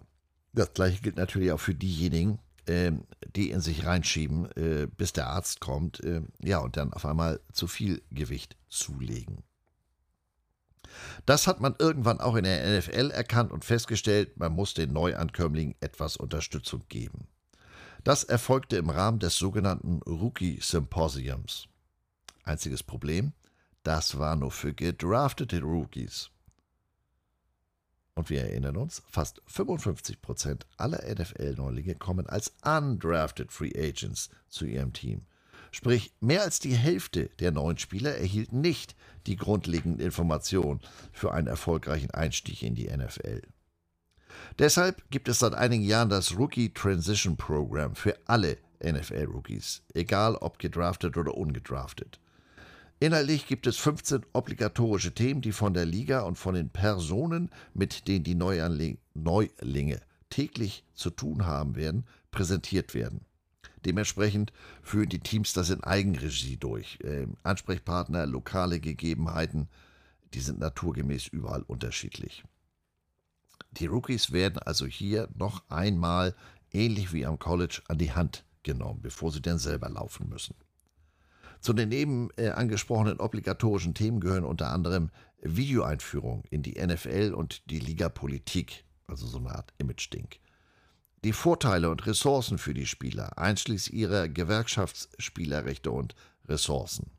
das gleiche gilt natürlich auch für diejenigen, äh, die in sich reinschieben, äh, bis der Arzt kommt, äh, ja, und dann auf einmal zu viel Gewicht zulegen. Das hat man irgendwann auch in der NFL erkannt und festgestellt, man muss den Neuankömmlingen etwas Unterstützung geben. Das erfolgte im Rahmen des sogenannten Rookie Symposiums. Einziges Problem, das war nur für gedraftete Rookies. Und wir erinnern uns, fast 55% aller NFL-Neulinge kommen als undrafted Free Agents zu ihrem Team. Sprich, mehr als die Hälfte der neuen Spieler erhielten nicht die grundlegenden Informationen für einen erfolgreichen Einstieg in die NFL. Deshalb gibt es seit einigen Jahren das Rookie Transition Program für alle NFL-Rookies, egal ob gedraftet oder ungedraftet. Inhaltlich gibt es 15 obligatorische Themen, die von der Liga und von den Personen, mit denen die Neulinge täglich zu tun haben werden, präsentiert werden. Dementsprechend führen die Teams das in Eigenregie durch. Ähm, Ansprechpartner, lokale Gegebenheiten, die sind naturgemäß überall unterschiedlich. Die Rookies werden also hier noch einmal, ähnlich wie am College, an die Hand genommen, bevor sie dann selber laufen müssen. Zu den eben äh, angesprochenen obligatorischen Themen gehören unter anderem Videoeinführung in die NFL und die Liga-Politik, also so eine Art Image-Ding. Die Vorteile und Ressourcen für die Spieler, einschließlich ihrer Gewerkschaftsspielerrechte und Ressourcen.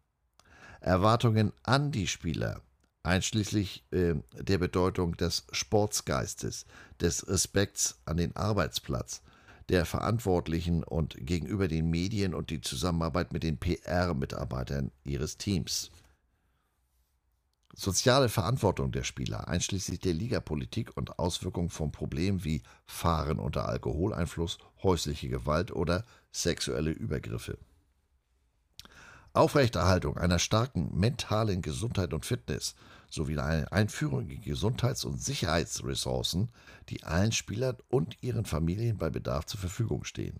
Erwartungen an die Spieler, einschließlich äh, der Bedeutung des Sportsgeistes, des Respekts an den Arbeitsplatz, der Verantwortlichen und gegenüber den Medien und die Zusammenarbeit mit den PR-Mitarbeitern ihres Teams. Soziale Verantwortung der Spieler, einschließlich der Ligapolitik und Auswirkungen von Problemen wie Fahren unter Alkoholeinfluss, häusliche Gewalt oder sexuelle Übergriffe. Aufrechterhaltung einer starken mentalen Gesundheit und Fitness sowie eine Einführung in Gesundheits- und Sicherheitsressourcen, die allen Spielern und ihren Familien bei Bedarf zur Verfügung stehen.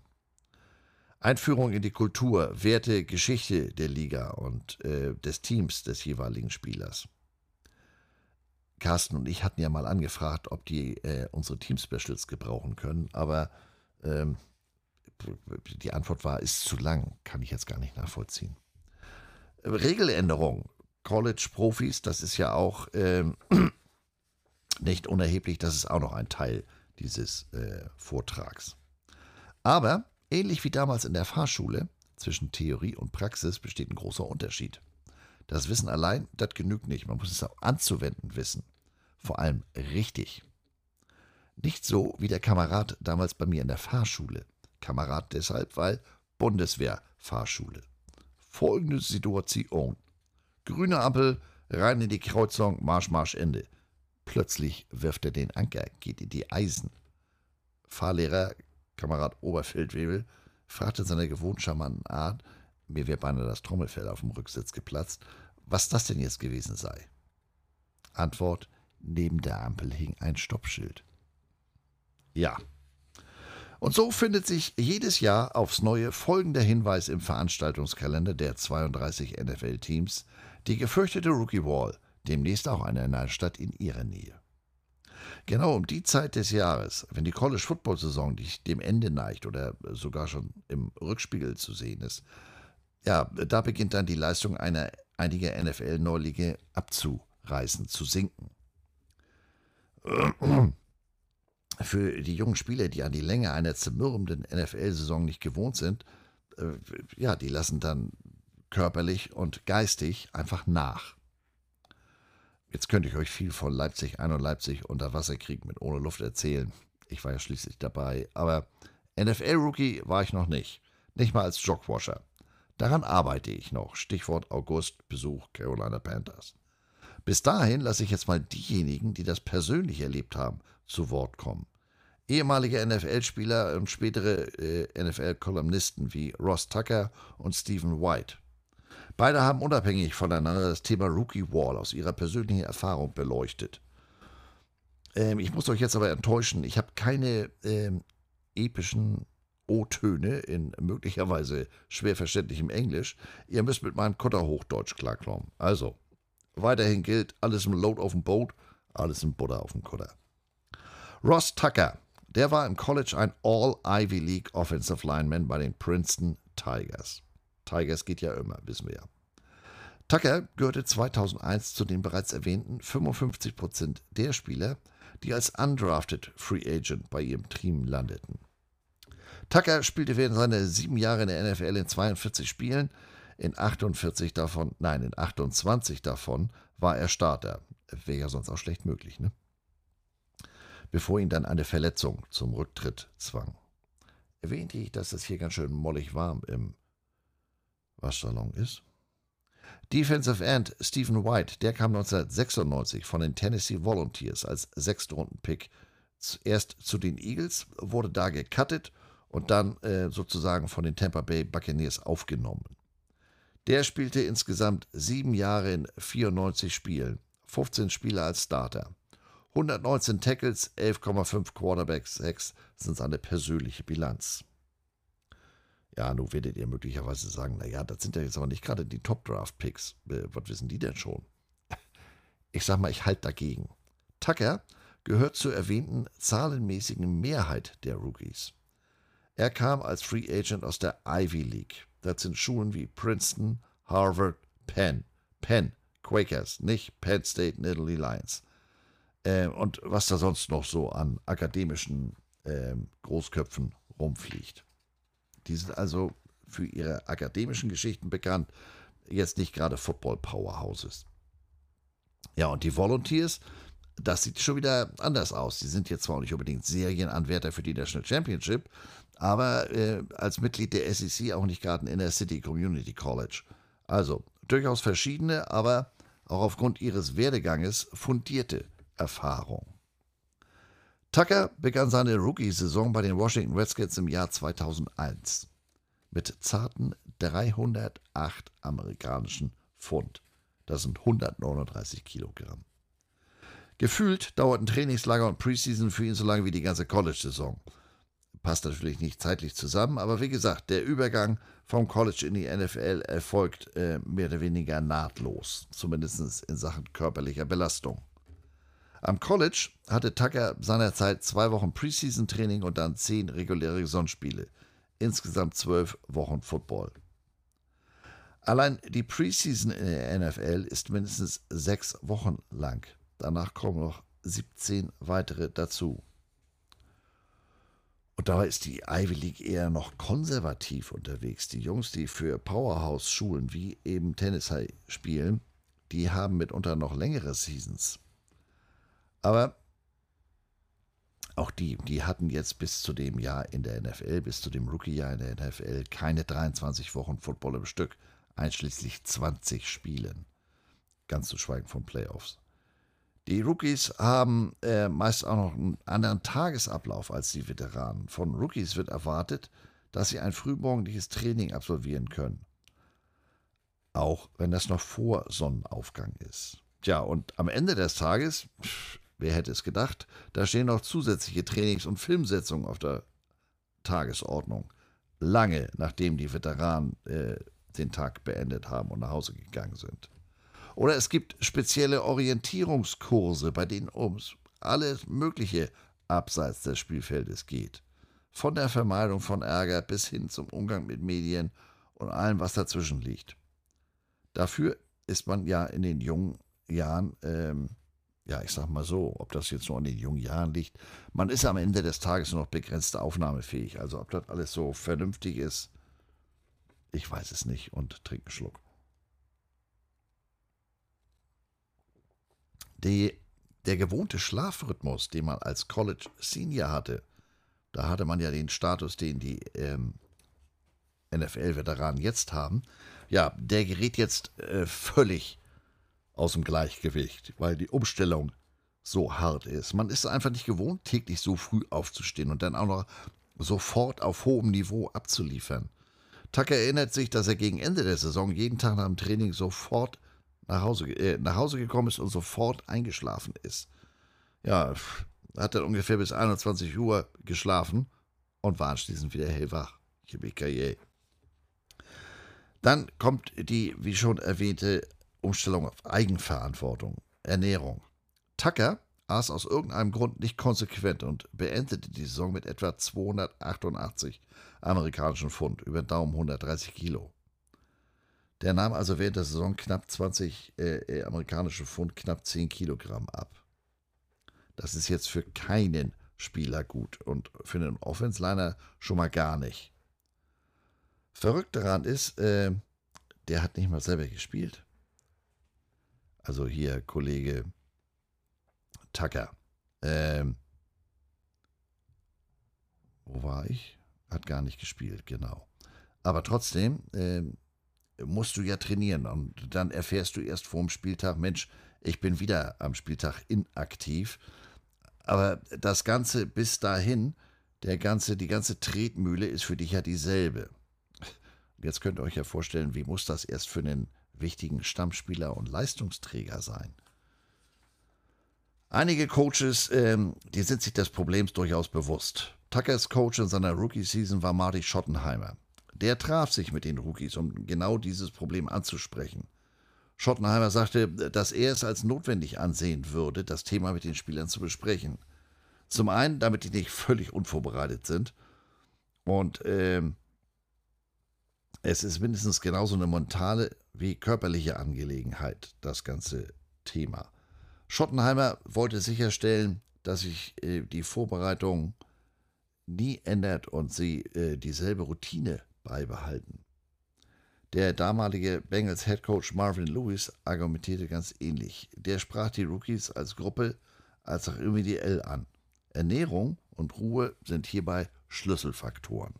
Einführung in die Kultur, Werte, Geschichte der Liga und äh, des Teams des jeweiligen Spielers. Carsten und ich hatten ja mal angefragt, ob die äh, unsere Team-Specials gebrauchen können, aber ähm, die Antwort war, ist zu lang, kann ich jetzt gar nicht nachvollziehen. Regeländerung. College-Profis, das ist ja auch ähm, nicht unerheblich, das ist auch noch ein Teil dieses äh, Vortrags. Aber ähnlich wie damals in der Fahrschule, zwischen Theorie und Praxis besteht ein großer Unterschied. Das Wissen allein, das genügt nicht. Man muss es auch anzuwenden wissen. Vor allem richtig. Nicht so wie der Kamerad damals bei mir in der Fahrschule. Kamerad deshalb, weil Bundeswehr-Fahrschule. Folgende Situation. Grüne Ampel, rein in die Kreuzung, Marsch, Marsch, Ende. Plötzlich wirft er den Anker, geht in die Eisen. Fahrlehrer, Kamerad Oberfeldwebel, fragte in seiner gewohnt charmanten Art, mir wäre beinahe das Trommelfell auf dem Rücksitz geplatzt, was das denn jetzt gewesen sei. Antwort: Neben der Ampel hing ein Stoppschild. Ja. Und so findet sich jedes Jahr aufs Neue folgender Hinweis im Veranstaltungskalender der 32 NFL-Teams: die gefürchtete Rookie Wall, demnächst auch eine neue Stadt in ihrer Nähe. Genau um die Zeit des Jahres, wenn die College-Football-Saison dem Ende neigt oder sogar schon im Rückspiegel zu sehen ist, ja, da beginnt dann die Leistung einer, einiger NFL-Neulinge abzureißen, zu sinken. Für die jungen Spieler, die an die Länge einer zermürbenden NFL-Saison nicht gewohnt sind, äh, ja, die lassen dann körperlich und geistig einfach nach. Jetzt könnte ich euch viel von Leipzig ein und Leipzig unter Wasserkrieg mit ohne Luft erzählen. Ich war ja schließlich dabei. Aber NFL-Rookie war ich noch nicht. Nicht mal als Jogwasher. Daran arbeite ich noch. Stichwort August, Besuch Carolina Panthers. Bis dahin lasse ich jetzt mal diejenigen, die das persönlich erlebt haben, zu Wort kommen. Ehemalige NFL-Spieler und spätere äh, NFL-Kolumnisten wie Ross Tucker und Stephen White. Beide haben unabhängig voneinander das Thema Rookie Wall aus ihrer persönlichen Erfahrung beleuchtet. Ähm, ich muss euch jetzt aber enttäuschen, ich habe keine ähm, epischen O-Töne in möglicherweise schwer verständlichem Englisch. Ihr müsst mit meinem Kutterhochdeutsch klarkommen. Also, weiterhin gilt, alles im Load auf dem Boot, alles im Butter auf dem Kutter. Ross Tucker, der war im College ein All-Ivy League Offensive Lineman bei den Princeton Tigers. Tigers geht ja immer, wissen wir ja. Tucker gehörte 2001 zu den bereits erwähnten 55% der Spieler, die als undrafted Free Agent bei ihrem Team landeten. Tucker spielte während seiner sieben Jahre in der NFL in 42 Spielen. In 48 davon, nein, in 28 davon war er Starter. Wäre ja sonst auch schlecht möglich, ne? Bevor ihn dann eine Verletzung zum Rücktritt zwang. Erwähnte ich, dass das hier ganz schön mollig warm im Waschsalon ist? Defensive End Stephen White, der kam 1996 von den Tennessee Volunteers als Sechstrunden-Pick erst zu den Eagles, wurde da gecuttet und dann äh, sozusagen von den Tampa Bay Buccaneers aufgenommen. Der spielte insgesamt sieben Jahre in 94 Spielen, 15 Spiele als Starter. 119 Tackles, 11,5 Quarterbacks, 6 sind seine persönliche Bilanz. Ja, nun werdet ihr möglicherweise sagen, naja, das sind ja jetzt aber nicht gerade die Top-Draft-Picks. Äh, was wissen die denn schon? Ich sag mal, ich halte dagegen. Tucker gehört zur erwähnten zahlenmäßigen Mehrheit der Rookies. Er kam als Free Agent aus der Ivy League. Das sind Schulen wie Princeton, Harvard, Penn. Penn, Quakers, nicht Penn State Nittany Lions. Äh, und was da sonst noch so an akademischen äh, Großköpfen rumfliegt. Die sind also für ihre akademischen Geschichten bekannt, jetzt nicht gerade Football-Powerhouses. Ja, und die Volunteers, das sieht schon wieder anders aus. Die sind jetzt zwar auch nicht unbedingt Serienanwärter für die National Championship, aber äh, als Mitglied der SEC auch nicht gerade ein Inner City Community College. Also durchaus verschiedene, aber auch aufgrund ihres Werdeganges fundierte Erfahrung. Tucker begann seine Rookie-Saison bei den Washington Redskins im Jahr 2001 mit zarten 308 amerikanischen Pfund. Das sind 139 Kilogramm. Gefühlt dauerten Trainingslager und Preseason für ihn so lange wie die ganze College-Saison. Passt natürlich nicht zeitlich zusammen, aber wie gesagt, der Übergang vom College in die NFL erfolgt äh, mehr oder weniger nahtlos, zumindest in Sachen körperlicher Belastung. Am College hatte Tucker seinerzeit zwei Wochen Preseason-Training und dann zehn reguläre Saisonspiele. Insgesamt zwölf Wochen Football. Allein die Preseason in der NFL ist mindestens sechs Wochen lang. Danach kommen noch 17 weitere dazu. Und dabei ist die Ivy League eher noch konservativ unterwegs. Die Jungs, die für Powerhouse-Schulen wie eben Tennis spielen, die haben mitunter noch längere Seasons. Aber auch die, die hatten jetzt bis zu dem Jahr in der NFL, bis zu dem Rookie-Jahr in der NFL, keine 23 Wochen Football im Stück, einschließlich 20 Spielen. Ganz zu schweigen von Playoffs. Die Rookies haben äh, meist auch noch einen anderen Tagesablauf als die Veteranen. Von Rookies wird erwartet, dass sie ein frühmorgendliches Training absolvieren können. Auch wenn das noch vor Sonnenaufgang ist. Tja, und am Ende des Tages, wer hätte es gedacht, da stehen noch zusätzliche Trainings- und Filmsetzungen auf der Tagesordnung. Lange nachdem die Veteranen äh, den Tag beendet haben und nach Hause gegangen sind. Oder es gibt spezielle Orientierungskurse, bei denen ums alles Mögliche abseits des Spielfeldes geht. Von der Vermeidung von Ärger bis hin zum Umgang mit Medien und allem, was dazwischen liegt. Dafür ist man ja in den jungen Jahren, ähm, ja, ich sag mal so, ob das jetzt nur an den jungen Jahren liegt, man ist am Ende des Tages noch begrenzt aufnahmefähig. Also ob das alles so vernünftig ist, ich weiß es nicht und trinke einen Schluck. Die, der gewohnte Schlafrhythmus, den man als College Senior hatte, da hatte man ja den Status, den die ähm, NFL-Veteranen jetzt haben, ja, der gerät jetzt äh, völlig aus dem Gleichgewicht, weil die Umstellung so hart ist. Man ist einfach nicht gewohnt, täglich so früh aufzustehen und dann auch noch sofort auf hohem Niveau abzuliefern. Tucker erinnert sich, dass er gegen Ende der Saison jeden Tag nach dem Training sofort nach Hause, äh, nach Hause gekommen ist und sofort eingeschlafen ist. Ja, hat dann ungefähr bis 21 Uhr geschlafen und war anschließend wieder hellwach. Dann kommt die, wie schon erwähnte, Umstellung auf Eigenverantwortung, Ernährung. Tucker aß aus irgendeinem Grund nicht konsequent und beendete die Saison mit etwa 288 amerikanischen Pfund, über Daumen 130 Kilo. Der nahm also während der Saison knapp 20 äh, äh, amerikanische Pfund, knapp 10 Kilogramm ab. Das ist jetzt für keinen Spieler gut und für einen Offensliner schon mal gar nicht. Verrückt daran ist, äh, der hat nicht mal selber gespielt. Also hier Kollege Tucker. Ähm, wo war ich? Hat gar nicht gespielt, genau. Aber trotzdem, ähm, musst du ja trainieren. Und dann erfährst du erst vor dem Spieltag, Mensch, ich bin wieder am Spieltag inaktiv. Aber das Ganze bis dahin, der ganze, die ganze Tretmühle ist für dich ja dieselbe. Jetzt könnt ihr euch ja vorstellen, wie muss das erst für einen wichtigen Stammspieler und Leistungsträger sein? Einige Coaches, ähm, die sind sich des Problems durchaus bewusst. Tuckers Coach in seiner Rookie-Season war Marty Schottenheimer. Der traf sich mit den Rookies, um genau dieses Problem anzusprechen. Schottenheimer sagte, dass er es als notwendig ansehen würde, das Thema mit den Spielern zu besprechen. Zum einen, damit die nicht völlig unvorbereitet sind. Und äh, es ist mindestens genauso eine mentale wie körperliche Angelegenheit, das ganze Thema. Schottenheimer wollte sicherstellen, dass sich äh, die Vorbereitung nie ändert und sie äh, dieselbe Routine beibehalten. Der damalige Bengals Head Coach Marvin Lewis argumentierte ganz ähnlich. Der sprach die Rookies als Gruppe als auch individuell an. Ernährung und Ruhe sind hierbei Schlüsselfaktoren.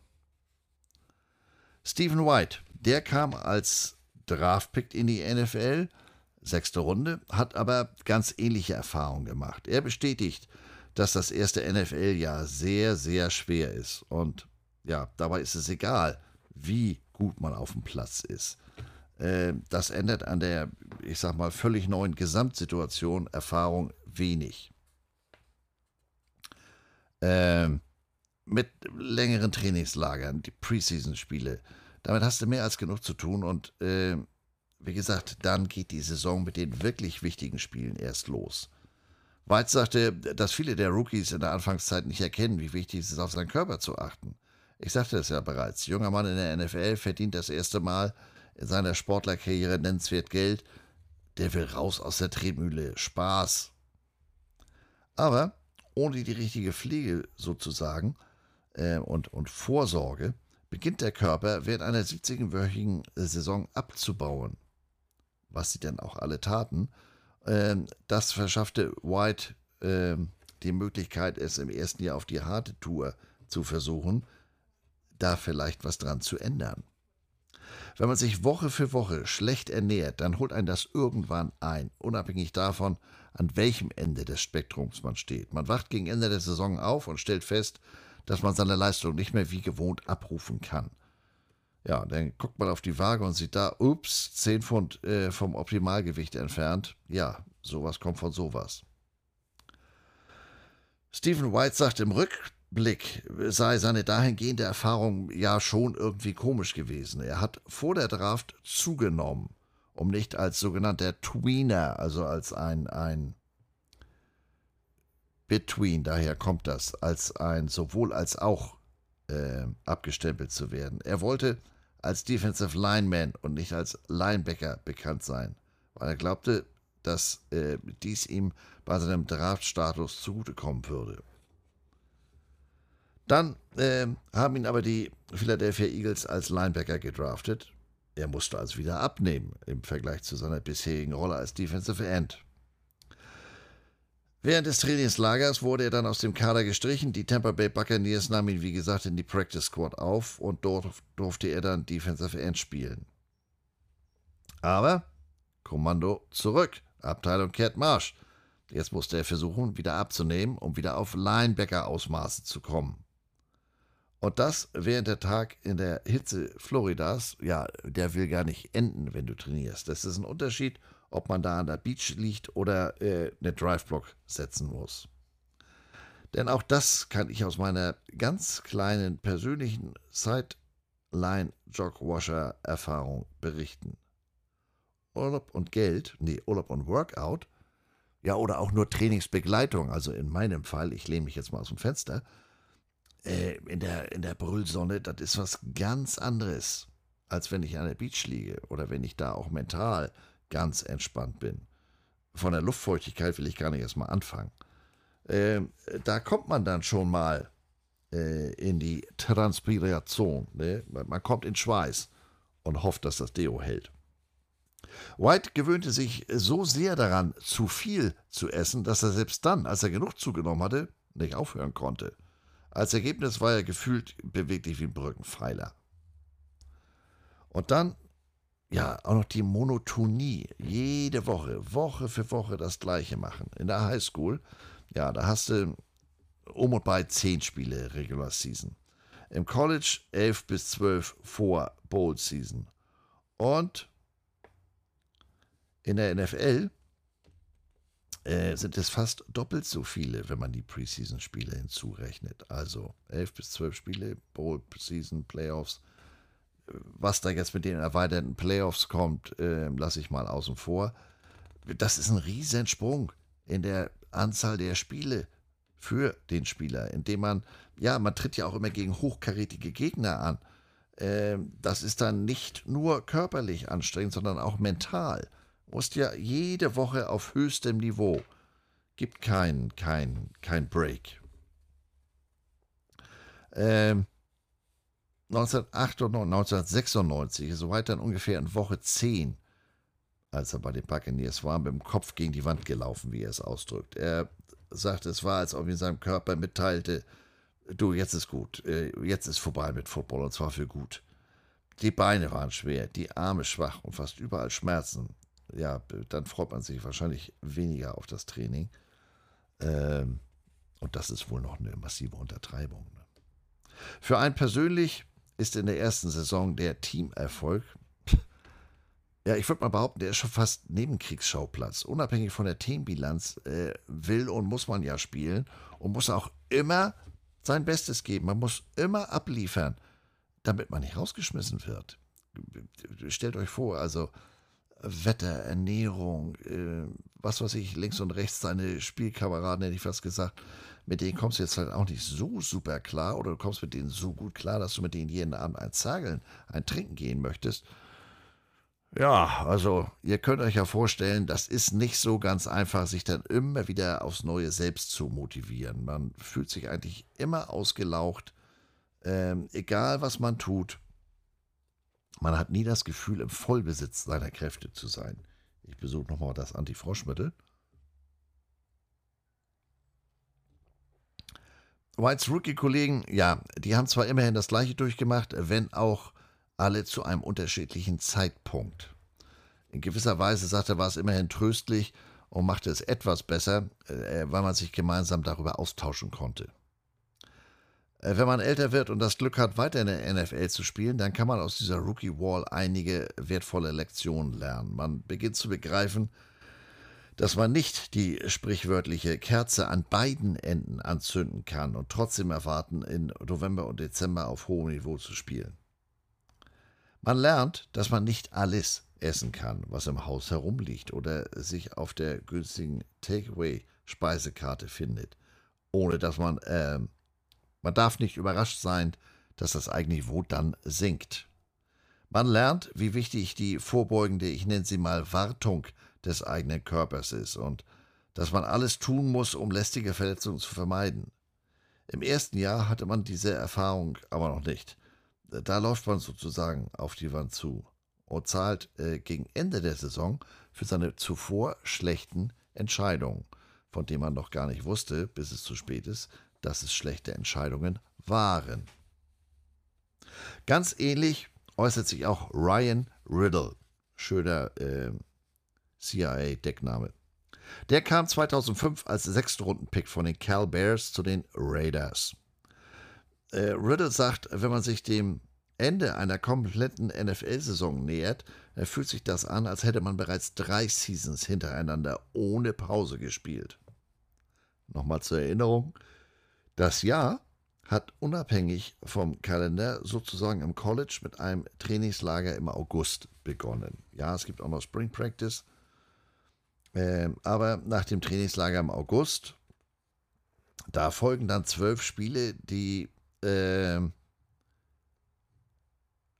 Stephen White, der kam als Draftpick in die NFL, sechste Runde, hat aber ganz ähnliche Erfahrungen gemacht. Er bestätigt, dass das erste NFL-Jahr sehr, sehr schwer ist. Und ja, dabei ist es egal, wie gut man auf dem Platz ist. Äh, das ändert an der, ich sag mal, völlig neuen Gesamtsituation, Erfahrung wenig. Ähm, mit längeren Trainingslagern, die Preseason-Spiele, damit hast du mehr als genug zu tun und äh, wie gesagt, dann geht die Saison mit den wirklich wichtigen Spielen erst los. Weitz sagte, dass viele der Rookies in der Anfangszeit nicht erkennen, wie wichtig es ist, auf seinen Körper zu achten. Ich sagte es ja bereits, junger Mann in der NFL verdient das erste Mal in seiner Sportlerkarriere nennenswert Geld. Der will raus aus der Tretmühle. Spaß. Aber ohne die richtige Pflege sozusagen äh, und, und Vorsorge beginnt der Körper während einer 70-wöchigen Saison abzubauen. Was sie denn auch alle taten. Ähm, das verschaffte White äh, die Möglichkeit, es im ersten Jahr auf die harte Tour zu versuchen, da vielleicht was dran zu ändern. Wenn man sich Woche für Woche schlecht ernährt, dann holt einen das irgendwann ein, unabhängig davon, an welchem Ende des Spektrums man steht. Man wacht gegen Ende der Saison auf und stellt fest, dass man seine Leistung nicht mehr wie gewohnt abrufen kann. Ja, dann guckt man auf die Waage und sieht da, ups, 10 Pfund äh, vom Optimalgewicht entfernt. Ja, sowas kommt von sowas. Stephen White sagt im Rückblick, sei seine dahingehende Erfahrung ja schon irgendwie komisch gewesen. Er hat vor der Draft zugenommen um nicht als sogenannter Tweener, also als ein, ein Between, daher kommt das, als ein sowohl als auch äh, abgestempelt zu werden. Er wollte als Defensive Lineman und nicht als Linebacker bekannt sein, weil er glaubte, dass äh, dies ihm bei seinem Draftstatus zugutekommen würde. Dann äh, haben ihn aber die Philadelphia Eagles als Linebacker gedraftet er musste also wieder abnehmen im Vergleich zu seiner bisherigen Rolle als Defensive End. Während des Trainingslagers wurde er dann aus dem Kader gestrichen. Die Tampa Bay Buccaneers nahmen ihn, wie gesagt, in die Practice Squad auf und dort durfte er dann Defensive End spielen. Aber Kommando zurück. Abteilung kehrt Marsch. Jetzt musste er versuchen, wieder abzunehmen, um wieder auf Linebacker-Ausmaße zu kommen. Und das während der Tag in der Hitze Floridas, ja, der will gar nicht enden, wenn du trainierst. Das ist ein Unterschied, ob man da an der Beach liegt oder äh, eine Drive-Block setzen muss. Denn auch das kann ich aus meiner ganz kleinen persönlichen Sideline-Jogwasher-Erfahrung berichten. Urlaub und Geld, nee, Urlaub und Workout, ja, oder auch nur Trainingsbegleitung, also in meinem Fall, ich lehne mich jetzt mal aus dem Fenster, äh, in, der, in der Brüllsonne, das ist was ganz anderes, als wenn ich an der Beach liege oder wenn ich da auch mental ganz entspannt bin. Von der Luftfeuchtigkeit will ich gar nicht erst mal anfangen. Äh, da kommt man dann schon mal äh, in die Transpiration. Ne? Man kommt in Schweiß und hofft, dass das Deo hält. White gewöhnte sich so sehr daran, zu viel zu essen, dass er selbst dann, als er genug zugenommen hatte, nicht aufhören konnte. Als Ergebnis war er gefühlt beweglich wie ein Brückenpfeiler. Und dann, ja, auch noch die Monotonie. Jede Woche, Woche für Woche das Gleiche machen. In der Highschool, ja, da hast du um und bei zehn Spiele Regular Season. Im College elf bis zwölf vor Bowl Season. Und in der NFL äh, sind es fast doppelt so viele, wenn man die Preseason-Spiele hinzurechnet. Also 11 bis 12 Spiele, Bowl, Season, Playoffs. Was da jetzt mit den erweiterten Playoffs kommt, äh, lasse ich mal außen vor. Das ist ein Riesensprung in der Anzahl der Spiele für den Spieler, indem man, ja, man tritt ja auch immer gegen hochkarätige Gegner an. Äh, das ist dann nicht nur körperlich anstrengend, sondern auch mental musst ja jede Woche auf höchstem Niveau. Gibt kein, kein, kein Break. Ähm, 1996, so weit dann ungefähr in Woche 10, als er bei den Buccaneers war, mit dem Kopf gegen die Wand gelaufen, wie er es ausdrückt. Er sagte, es war, als ob ihm sein Körper mitteilte, du, jetzt ist gut, äh, jetzt ist vorbei mit Football und zwar für gut. Die Beine waren schwer, die Arme schwach und fast überall Schmerzen. Ja, dann freut man sich wahrscheinlich weniger auf das Training. Ähm, und das ist wohl noch eine massive Untertreibung. Ne? Für einen persönlich ist in der ersten Saison der Teamerfolg, ja, ich würde mal behaupten, der ist schon fast Nebenkriegsschauplatz. Unabhängig von der Teambilanz äh, will und muss man ja spielen und muss auch immer sein Bestes geben. Man muss immer abliefern, damit man nicht rausgeschmissen wird. Stellt euch vor, also Wetter, Ernährung, äh, was weiß ich, links und rechts seine Spielkameraden, hätte ich fast gesagt, mit denen kommst du jetzt halt auch nicht so super klar oder du kommst mit denen so gut klar, dass du mit denen jeden Abend ein Zageln, ein Trinken gehen möchtest. Ja, also ihr könnt euch ja vorstellen, das ist nicht so ganz einfach, sich dann immer wieder aufs Neue selbst zu motivieren. Man fühlt sich eigentlich immer ausgelaucht, ähm, egal was man tut. Man hat nie das Gefühl, im Vollbesitz seiner Kräfte zu sein. Ich besuche nochmal das Antifroschmittel. Whites Rookie-Kollegen, ja, die haben zwar immerhin das gleiche durchgemacht, wenn auch alle zu einem unterschiedlichen Zeitpunkt. In gewisser Weise, sagt er, war es immerhin tröstlich und machte es etwas besser, äh, weil man sich gemeinsam darüber austauschen konnte. Äh, wenn man älter wird und das Glück hat, weiter in der NFL zu spielen, dann kann man aus dieser Rookie Wall einige wertvolle Lektionen lernen. Man beginnt zu begreifen, dass man nicht die sprichwörtliche Kerze an beiden Enden anzünden kann und trotzdem erwarten, in November und Dezember auf hohem Niveau zu spielen. Man lernt, dass man nicht alles essen kann, was im Haus herumliegt oder sich auf der günstigen Takeaway-Speisekarte findet, ohne dass man äh, man darf nicht überrascht sein, dass das Eigenniveau dann sinkt. Man lernt, wie wichtig die vorbeugende, ich nenne sie mal Wartung des eigenen Körpers ist und dass man alles tun muss, um lästige Verletzungen zu vermeiden. Im ersten Jahr hatte man diese Erfahrung aber noch nicht. Da läuft man sozusagen auf die Wand zu und zahlt äh, gegen Ende der Saison für seine zuvor schlechten Entscheidungen, von denen man noch gar nicht wusste, bis es zu spät ist, dass es schlechte Entscheidungen waren. Ganz ähnlich äußert sich auch Ryan Riddle, schöner äh, CIA-Deckname. Der kam 2005 als Sechstrunden-Pick von den Cal Bears zu den Raiders. Äh, Riddle sagt, wenn man sich dem Ende einer kompletten NFL-Saison nähert, fühlt sich das an, als hätte man bereits drei Seasons hintereinander ohne Pause gespielt. Nochmal zur Erinnerung, das Jahr hat unabhängig vom Kalender sozusagen im College mit einem Trainingslager im August begonnen. Ja, es gibt auch noch Spring Practice, äh, aber nach dem Trainingslager im August, da folgen dann zwölf Spiele, die äh,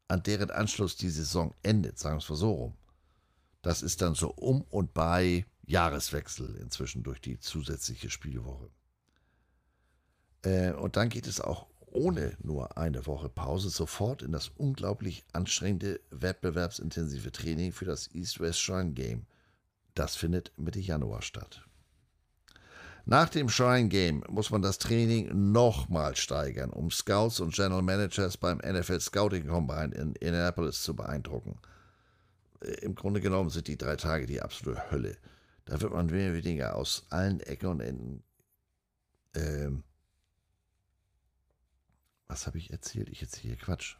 an deren Anschluss die Saison endet, sagen wir es mal so rum. Das ist dann so um und bei Jahreswechsel inzwischen durch die zusätzliche Spielwoche. Äh, und dann geht es auch ohne nur eine Woche Pause sofort in das unglaublich anstrengende, wettbewerbsintensive Training für das East-West Shrine Game. Das findet Mitte Januar statt. Nach dem Shrine Game muss man das Training nochmal steigern, um Scouts und General Managers beim NFL Scouting Combine in Indianapolis zu beeindrucken. Äh, Im Grunde genommen sind die drei Tage die absolute Hölle. Da wird man mehr oder weniger aus allen Ecken und Enden äh, was habe ich erzählt? Ich erzähle Quatsch.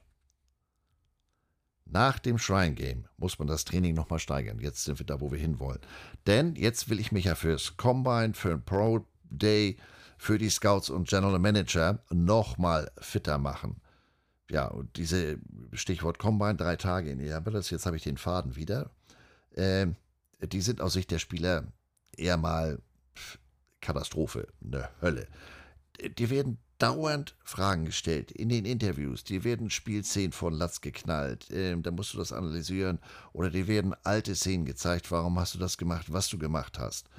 Nach dem Shrine Game muss man das Training nochmal steigern. Jetzt sind wir da, wo wir hinwollen. Denn jetzt will ich mich ja fürs Combine, für den Pro Day, für die Scouts und General Manager nochmal fitter machen. Ja, und diese Stichwort Combine, drei Tage in Indianapolis, jetzt habe ich den Faden wieder. Äh, die sind aus Sicht der Spieler eher mal Katastrophe, eine Hölle. Die werden dauernd Fragen gestellt in den Interviews. Die werden Spielszenen von Latz geknallt. Ähm, da musst du das analysieren. Oder dir werden alte Szenen gezeigt. Warum hast du das gemacht, was du gemacht hast?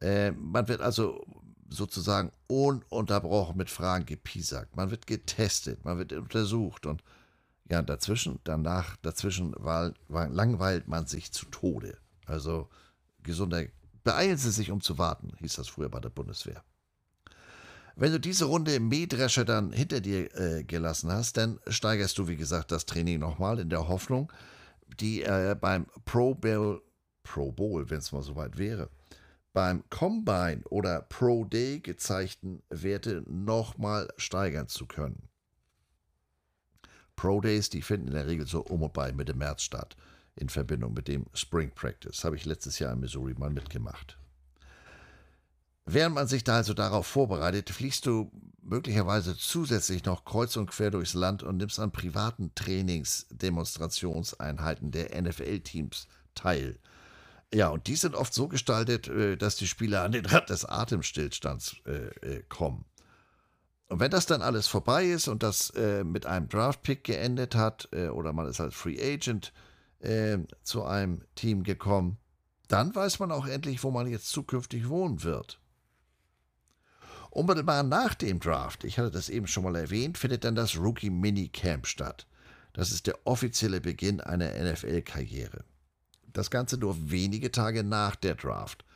Äh, man wird also sozusagen ununterbrochen mit Fragen gepiesackt. Man wird getestet, man wird untersucht und Ja, dazwischen, danach, dazwischen war, war, langweilt man sich zu Tode. Also gesunder, beeilen Sie sich, um zu warten, hieß das früher bei der Bundeswehr. Wenn du diese Runde im Mähdrescher dann hinter dir äh, gelassen hast, dann steigerst du, wie gesagt, das Training nochmal in der Hoffnung, die äh, beim Pro Bowl, Pro Bowl, wenn es mal soweit wäre, beim Combine oder Pro Day gezeigten Werte nochmal steigern zu können. Pro Days, die finden in der Regel so um und bei Mitte März statt, in Verbindung mit dem Spring Practice. Habe ich letztes Jahr in Missouri mal mitgemacht. Während man sich da also darauf vorbereitet, fliegst du möglicherweise zusätzlich noch kreuz und quer durchs Land und nimmst an privaten Trainings-Demonstrationseinheiten der NFL-Teams teil. Ja, und die sind oft so gestaltet, äh, dass die Spieler an den Rand des Atemstillstands äh, äh, kommen. Und wenn das dann alles vorbei ist und das mit einem Draft-Pick geendet hat oder man ist als Free Agent zu einem Team gekommen, dann weiß man auch endlich, wo man jetzt zukünftig wohnen wird. Unmittelbar nach dem Draft, ich hatte das eben schon mal erwähnt, findet dann das Rookie Minicamp statt. Das ist der offizielle Beginn einer NFL-Karriere. Das Ganze nur wenige Tage nach der Draft.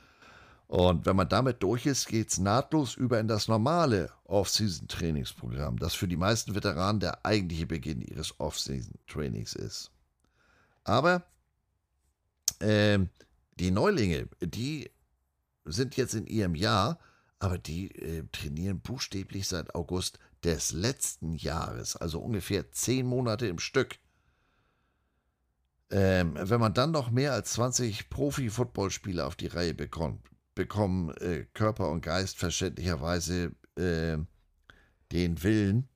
Und wenn man damit durch ist, geht es nahtlos über in das normale Off-Season-Trainingsprogramm, das für die meisten Veteranen der eigentliche Beginn ihres Off-Season-Trainings ist. Aber äh, die Neulinge, die sind jetzt in ihrem Jahr aber die äh, trainieren buchstäblich seit August des letzten Jahres, also ungefähr zehn Monate im Stück. Ähm, wenn man dann noch mehr als 20 Profi-Footballspieler auf die Reihe bekommt, bekommen äh, Körper und Geist verständlicherweise äh, den Willen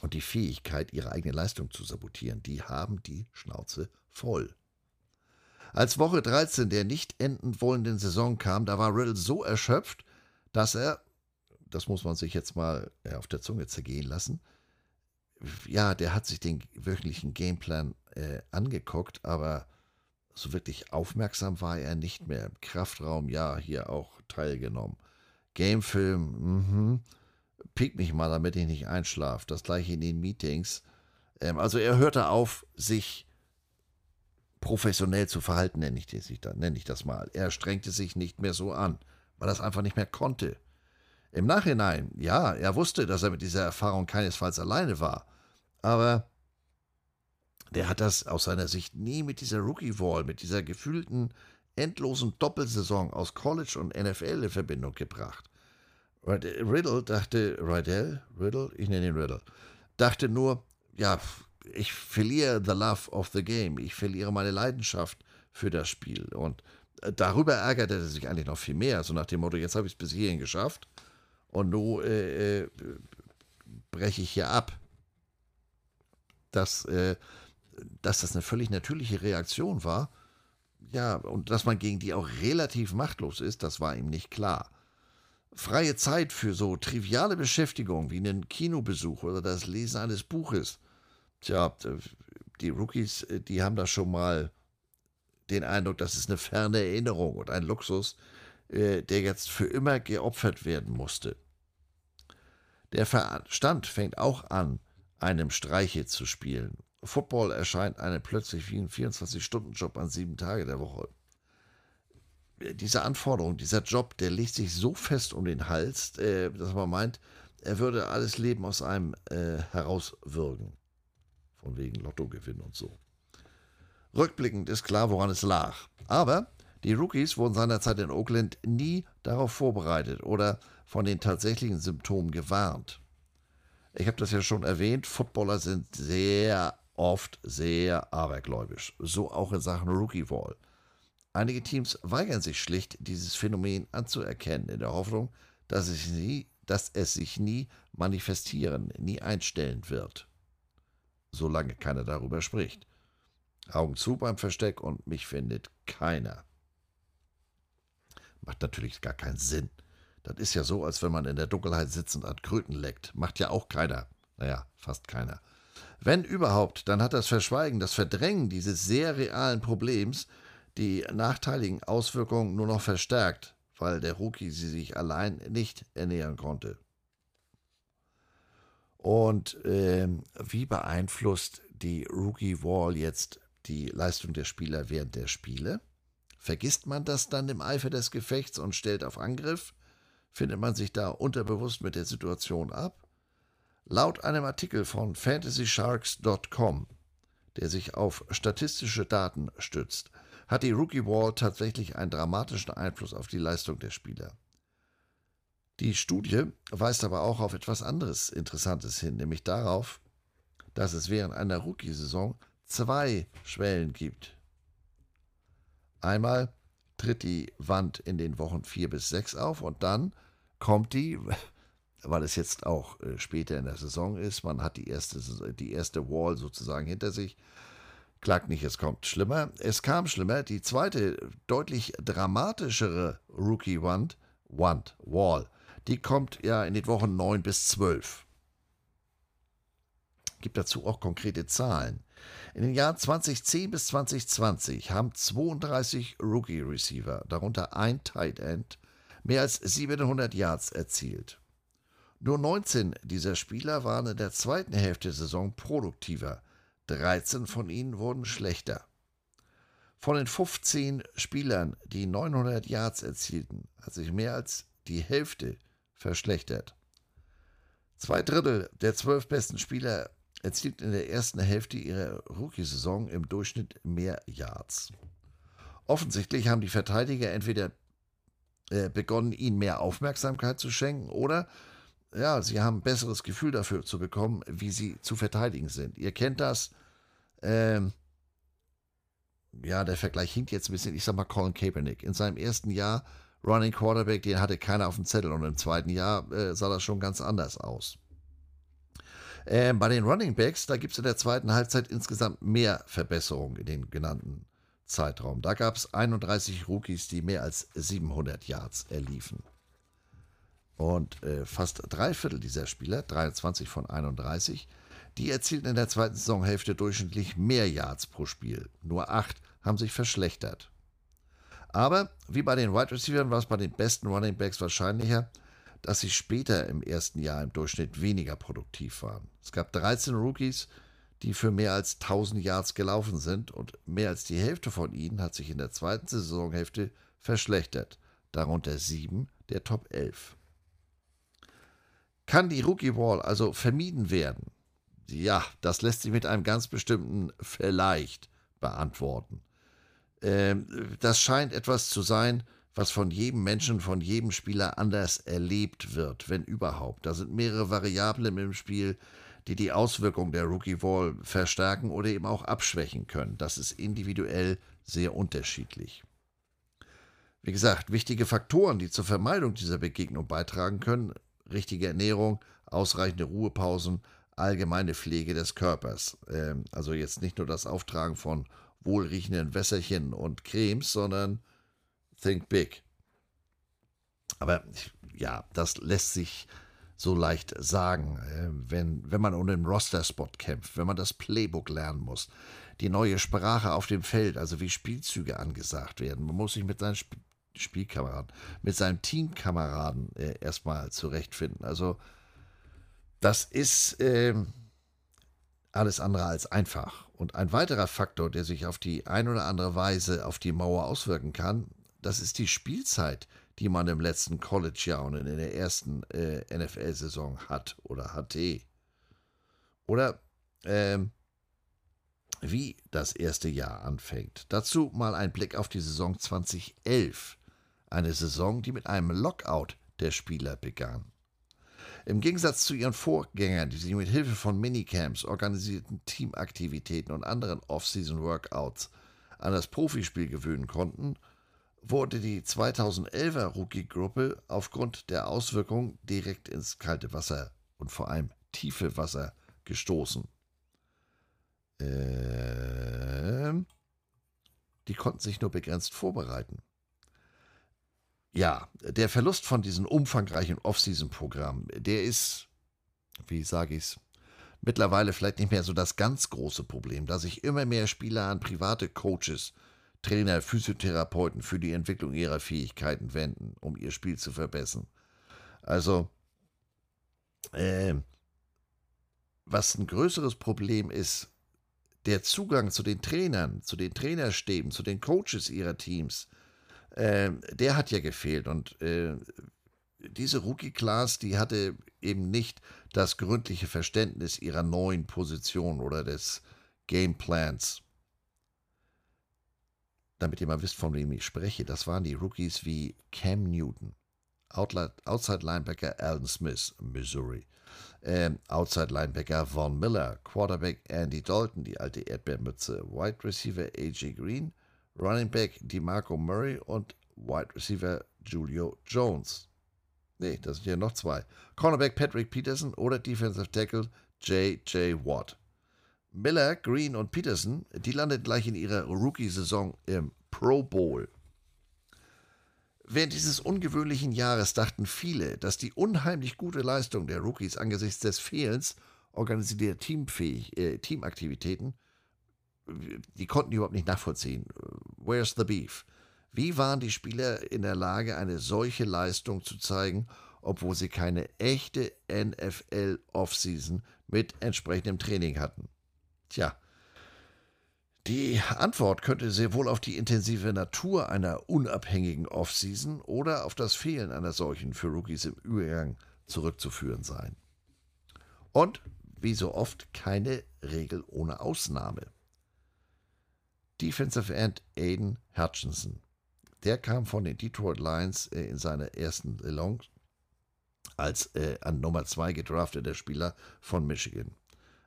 und die Fähigkeit, ihre eigene Leistung zu sabotieren. Die haben die Schnauze voll. Als Woche 13 der nicht enden wollenden Saison kam, da war Riddle so erschöpft, dass er, das muss man sich jetzt mal äh, auf der Zunge zergehen lassen, ja, der hat sich den wöchentlichen Gameplan äh, angeguckt, aber so wirklich aufmerksam war er nicht mehr. Kraftraum, ja, hier auch teilgenommen. Gamefilm, mhm. Piek mich mal, damit ich nicht einschlafe. Das gleiche in den Meetings. Ähm, also er hörte auf, sich professionell zu verhalten, nenne ich, das, nenne ich das mal. Er strengte sich nicht mehr so an, weil er es einfach nicht mehr konnte. Im Nachhinein, ja, er wusste, dass er mit dieser Erfahrung keinesfalls alleine war, aber der hat das aus seiner Sicht nie mit dieser Rookie-Wall, mit dieser gefühlten, endlosen Doppelsaison aus College und NFL in Verbindung gebracht. Riddle dachte, Riddle, Riddle, ich nenne ihn Riddle, dachte nur, ja, ich verliere the love of the game, ich verliere meine Leidenschaft für das Spiel. Und äh, darüber ärgerte er sich eigentlich noch viel mehr, so nach dem Motto, jetzt habe ich es bis hierhin geschafft und nun äh, äh, breche ich hier ab. Dass, äh, dass das eine völlig natürliche Reaktion war, ja, und dass man gegen die auch relativ machtlos ist, das war ihm nicht klar. Freie Zeit für so triviale Beschäftigungen wie einen Kinobesuch oder das Lesen eines Buches Tja, die Rookies, äh, die haben da schon mal den Eindruck, das ist eine ferne Erinnerung und ein Luxus, äh, der jetzt für immer geopfert werden musste. Der Verstand fängt auch an, einem Streiche zu spielen. Football erscheint einem plötzlich wie ein 24-Stunden-Job an sieben Tage der Woche. Diese Anforderung, dieser Job, der legt sich so fest um den Hals, äh, dass man meint, er würde alles Leben aus einem herauswürgen. Von wegen Lottogewinn und so. Rückblickend ist klar, woran es lag. Aber die Rookies wurden seinerzeit in Oakland nie darauf vorbereitet oder von den tatsächlichen Symptomen gewarnt. Ich habe das ja schon erwähnt, Footballer sind sehr oft sehr abergläubisch, so auch in Sachen Rookie Wall. Einige Teams weigern sich schlicht, dieses Phänomen anzuerkennen, in der Hoffnung, dass es, nie, dass es sich nie manifestieren, nie einstellen wird solange keiner darüber spricht. Augen zu beim Versteck und mich findet keiner. Macht natürlich gar keinen Sinn. Das ist ja so, als wenn man in der Dunkelheit sitzend an Kröten leckt. Macht ja auch keiner. Naja, fast keiner. Wenn überhaupt, dann hat das Verschweigen, das Verdrängen dieses sehr realen Problems die nachteiligen Auswirkungen nur noch verstärkt, weil der Rookie sie sich allein nicht ernähren konnte. Und äh, wie beeinflusst die Rookie Wall jetzt die Leistung der Spieler während der Spiele? Vergisst man das dann im Eifer des Gefechts und stellt auf Angriff? Findet man sich da unterbewusst mit der Situation ab? Laut einem Artikel von fantasysharks.com, der sich auf statistische Daten stützt, hat die Rookie Wall tatsächlich einen dramatischen Einfluss auf die Leistung der Spieler. Die Studie weist aber auch auf etwas anderes Interessantes hin, nämlich darauf, dass es während einer Rookie-Saison zwei Schwellen gibt. Einmal tritt die Wand in den Wochen 4 bis 6 auf und dann kommt die, weil es jetzt auch äh, später in der Saison ist, man hat die erste, die erste Wall sozusagen hinter sich, klagt nicht, es kommt schlimmer. Es kam schlimmer. Die zweite, deutlich dramatischere Rookie-Wand, Wand, Wall, die kommt ja in den Wochen 9 bis 12. Gibt dazu auch konkrete Zahlen. In den Jahren 2010 bis 2020 haben 32 Rookie-Receiver, darunter ein Tight End, mehr als 700 Yards erzielt. Nur 19 dieser Spieler waren in der zweiten Hälfte der Saison produktiver, 13 von ihnen wurden schlechter. Von den 15 Spielern, die 900 Yards erzielten, hat sich mehr als die Hälfte verschlechtert. Zwei Drittel der zwölf besten Spieler erzielten in der ersten Hälfte ihrer Rookie-Saison im Durchschnitt mehr Yards. Offensichtlich haben die Verteidiger entweder äh, begonnen, ihnen mehr Aufmerksamkeit zu schenken oder ja, sie haben ein besseres Gefühl dafür zu bekommen, wie sie zu verteidigen sind. Ihr kennt das. Ähm, ja, der Vergleich hinkt jetzt ein bisschen. Ich sag mal Colin Kaepernick. In seinem ersten Jahr Running Quarterback, den hatte keiner auf dem Zettel. Und im zweiten Jahr äh, sah das schon ganz anders aus. Äh, bei den Running Backs, da gibt es in der zweiten Halbzeit insgesamt mehr Verbesserungen in den genannten Zeitraum. Da gab es 31 Rookies, die mehr als 700 Yards erliefen. Und äh, fast drei Viertel dieser Spieler, 23 von 31, die erzielten in der zweiten Saisonhälfte durchschnittlich mehr Yards pro Spiel. Nur acht haben sich verschlechtert. Aber wie bei den Wide Receivers war es bei den besten Running Backs wahrscheinlicher, dass sie später im ersten Jahr im Durchschnitt weniger produktiv waren. Es gab 13 Rookies, die für mehr als 1000 Yards gelaufen sind und mehr als die Hälfte von ihnen hat sich in der zweiten Saisonhälfte verschlechtert, darunter sieben der Top 11. Kann die Rookie Wall also vermieden werden? Ja, das lässt sich mit einem ganz bestimmten Vielleicht beantworten. Ähm, das scheint etwas zu sein, was von jedem Menschen, von jedem Spieler anders erlebt wird, wenn überhaupt. Da sind mehrere Variablen im Spiel, die die Auswirkungen der Rookie Wall verstärken oder eben auch abschwächen können. Das ist individuell sehr unterschiedlich. Wie gesagt, wichtige Faktoren, die zur Vermeidung dieser Begegnung beitragen können, richtige Ernährung, ausreichende Ruhepausen, allgemeine Pflege des Körpers. Ähm, also jetzt nicht nur das Auftragen von wohlriechenden Wässerchen und Cremes, sondern think big. Aber ja, das lässt sich so leicht sagen, äh, wenn, wenn man um den Roster-Spot kämpft, wenn man das Playbook lernen muss, die neue Sprache auf dem Feld, also wie Spielzüge angesagt werden. Man muss sich mit seinen Sp Spielkameraden, mit seinen Teamkameraden äh, erstmal zurechtfinden. Also das ist äh, alles andere als einfach. Und ein weiterer Faktor, der sich auf die ein oder andere Weise auf die Mauer auswirken kann, das ist die Spielzeit, die man im letzten College-Jahr und in der ersten äh, NFL-Saison hat oder hatte. Oder ähm, wie das erste Jahr anfängt. Dazu mal ein Blick auf die Saison 2011. Eine Saison, die mit einem Lockout der Spieler begann. Im Gegensatz zu ihren Vorgängern, die sich mit Hilfe von Minicamps, organisierten Teamaktivitäten und anderen Off-Season-Workouts an das Profispiel gewöhnen konnten, wurde die 2011er Rookie-Gruppe aufgrund der Auswirkungen direkt ins kalte Wasser und vor allem tiefe Wasser gestoßen. Ähm, die konnten sich nur begrenzt vorbereiten. Ja, der Verlust von diesem umfangreichen Off-Season-Programm, der ist, wie sage ich es, mittlerweile vielleicht nicht mehr so das ganz große Problem, da sich immer mehr Spieler an private Coaches Trainer, Physiotherapeuten für die Entwicklung ihrer Fähigkeiten wenden, um ihr Spiel zu verbessern. Also, äh, was ein größeres Problem ist, der Zugang zu den Trainern, zu den Trainerstäben, zu den Coaches ihrer Teams, äh, der hat ja gefehlt. Und äh, diese Rookie-Class, die hatte eben nicht das gründliche Verständnis ihrer neuen Position oder des Gameplans. Damit ihr mal wisst, von wem ich spreche, das waren die Rookies wie Cam Newton, Outside Linebacker Alden Smith, Missouri, ähm, Outside Linebacker Von Miller, Quarterback Andy Dalton, die alte Erdbeermütze, Wide Receiver AJ Green, Running Back DeMarco Murray und Wide Receiver Julio Jones. Nee, das sind ja noch zwei. Cornerback Patrick Peterson oder Defensive Tackle J.J. Watt. Miller, Green und Peterson, die landeten gleich in ihrer Rookie-Saison im Pro Bowl. Während dieses ungewöhnlichen Jahres dachten viele, dass die unheimlich gute Leistung der Rookies angesichts des Fehlens organisierter Teamfähig, äh, Teamaktivitäten, die konnten die überhaupt nicht nachvollziehen. Where's the beef? Wie waren die Spieler in der Lage, eine solche Leistung zu zeigen, obwohl sie keine echte NFL-Offseason mit entsprechendem Training hatten? Tja, die Antwort könnte sehr wohl auf die intensive Natur einer unabhängigen Offseason oder auf das Fehlen einer solchen für Rookies im Übergang zurückzuführen sein. Und wie so oft keine Regel ohne Ausnahme. Defensive End Aiden Hutchinson. Der kam von den Detroit Lions äh, in seiner ersten Saison als äh, an Nummer 2 gedrafteter Spieler von Michigan.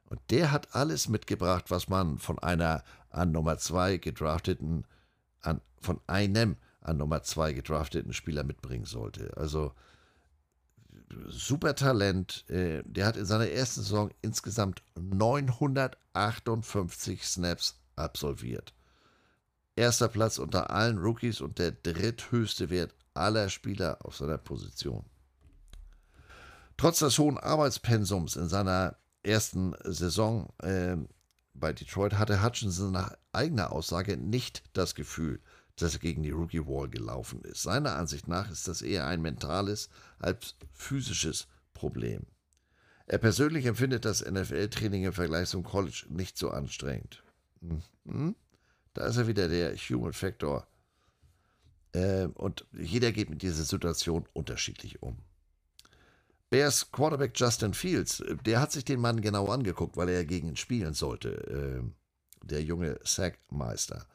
Und der hat alles mitgebracht, was man von einer an Nummer 2 gedrafteten, an, von einem an Nummer 2 gedrafteten Spieler mitbringen sollte. Also super Talent. Äh, der hat in seiner ersten Saison insgesamt 958 Snaps absolviert. Erster Platz unter allen Rookies und der dritthöchste Wert aller Spieler auf seiner Position. Trotz des hohen Arbeitspensums in seiner ersten Saison äh, bei Detroit hatte Hutchinson nach eigener Aussage nicht das Gefühl, dass er gegen die Rookie Wall gelaufen ist. Seiner Ansicht nach ist das eher ein mentales als physisches Problem. Er persönlich empfindet das NFL-Training im Vergleich zum College nicht so anstrengend. Mhm. Da ist er wieder der Human Factor. Äh, und jeder geht mit dieser Situation unterschiedlich um. Bears Quarterback Justin Fields, äh, der hat sich den Mann genau angeguckt, weil er gegen ihn spielen sollte. Äh, der junge Sackmeister.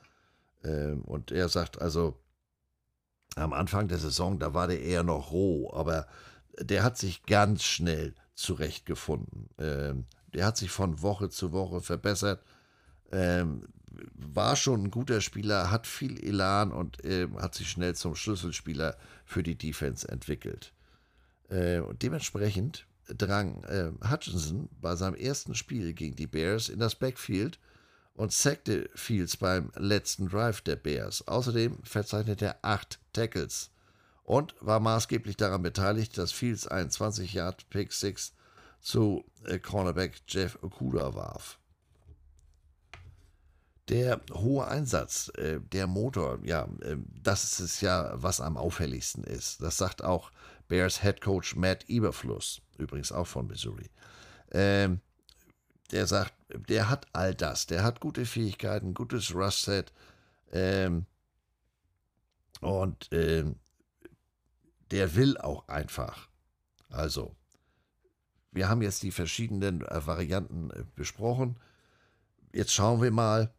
Äh, und er sagt also, am Anfang der Saison, da war der eher noch roh, aber der hat sich ganz schnell zurechtgefunden. Ähm, der hat sich von Woche zu Woche verbessert. Ähm, war schon ein guter Spieler, hat viel Elan und äh, hat sich schnell zum Schlüsselspieler für die Defense entwickelt. Äh, und dementsprechend drang äh, Hutchinson bei seinem ersten Spiel gegen die Bears in das Backfield und sackte Fields beim letzten Drive der Bears. Außerdem verzeichnete er acht Tackles und war maßgeblich daran beteiligt, dass Fields einen 20 Yard Pick 6 zu äh, Cornerback Jeff Okuda warf. Der hohe Einsatz, äh, der Motor, ja, äh, das ist ja, was am auffälligsten ist. Das sagt auch Bears Head Coach Matt Eberfluss, übrigens auch von Missouri. Ähm, der sagt, der hat all das. Der hat gute Fähigkeiten, gutes Rust-Set. Ähm, und ähm, der will auch einfach. Also, wir haben jetzt die verschiedenen äh, Varianten äh, besprochen. Jetzt schauen wir mal,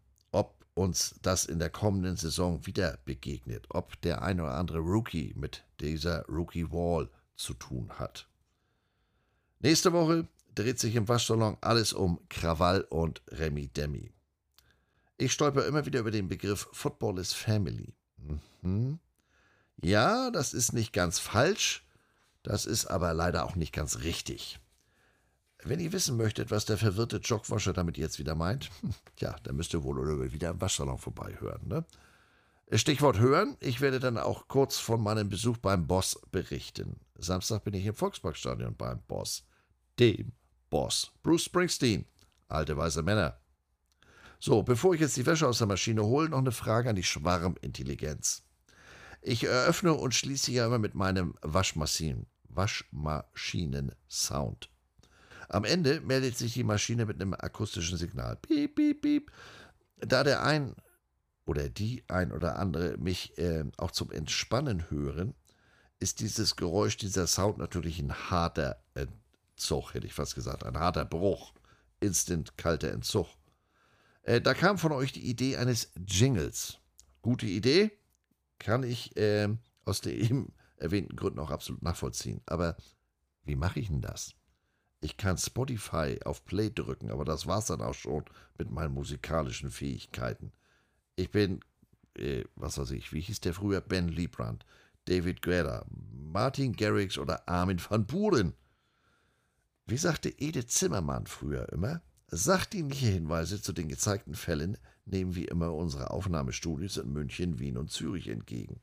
uns das in der kommenden Saison wieder begegnet, ob der ein oder andere Rookie mit dieser Rookie Wall zu tun hat. Nächste Woche dreht sich im Waschsalon alles um Krawall und Remi Demi. Ich stolper immer wieder über den Begriff Football is Family. Mhm. Ja, das ist nicht ganz falsch, das ist aber leider auch nicht ganz richtig. Wenn ihr wissen möchtet, was der verwirrte Jogwascher damit jetzt wieder meint, ja, dann müsst ihr wohl oder wieder im Waschsalon vorbeihören. Ne? Stichwort hören, ich werde dann auch kurz von meinem Besuch beim Boss berichten. Samstag bin ich im Volksparkstadion beim Boss, dem Boss, Bruce Springsteen, alte weiße Männer. So, bevor ich jetzt die Wäsche aus der Maschine hole, noch eine Frage an die Schwarmintelligenz. Ich eröffne und schließe ja immer mit meinem Waschmaschinen, Waschmaschinen-Sound. Am Ende meldet sich die Maschine mit einem akustischen Signal. Piep, piep, piep. Da der ein oder die ein oder andere mich äh, auch zum Entspannen hören, ist dieses Geräusch, dieser Sound natürlich ein harter Entzug, hätte ich fast gesagt, ein harter Bruch. Instant kalter Entzug. Äh, da kam von euch die Idee eines Jingles. Gute Idee, kann ich äh, aus den eben erwähnten Gründen auch absolut nachvollziehen. Aber wie mache ich denn das? Ich kann Spotify auf Play drücken, aber das war's dann auch schon mit meinen musikalischen Fähigkeiten. Ich bin, äh, was weiß ich, wie hieß der früher? Ben Liebrand, David Guetta, Martin Garrix oder Armin van Buren. Wie sagte Edith Zimmermann früher immer? Sachdienliche Hinweise zu den gezeigten Fällen nehmen wie immer unsere Aufnahmestudios in München, Wien und Zürich entgegen.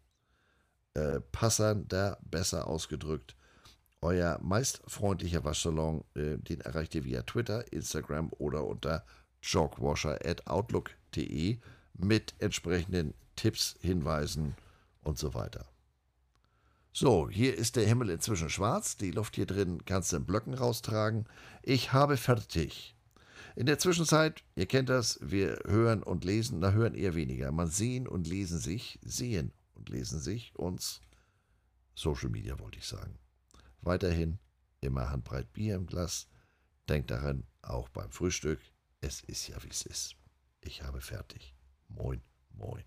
Äh, passender, besser ausgedrückt, euer meist freundlicher Waschsalon, äh, den erreicht ihr via Twitter, Instagram oder unter jogwasher.outlook.de mit entsprechenden Tipps, Hinweisen und so weiter. So, hier ist der Himmel inzwischen schwarz, die Luft hier drin kannst du in Blöcken raustragen. Ich habe fertig. In der Zwischenzeit, ihr kennt das, wir hören und lesen, da hören eher weniger. Man sehen und lesen sich, sehen und lesen sich uns Social Media, wollte ich sagen. Weiterhin immer handbreit Bier im Glas. Denkt daran, auch beim Frühstück, es ist ja wie es ist. Ich habe fertig. Moin, moin.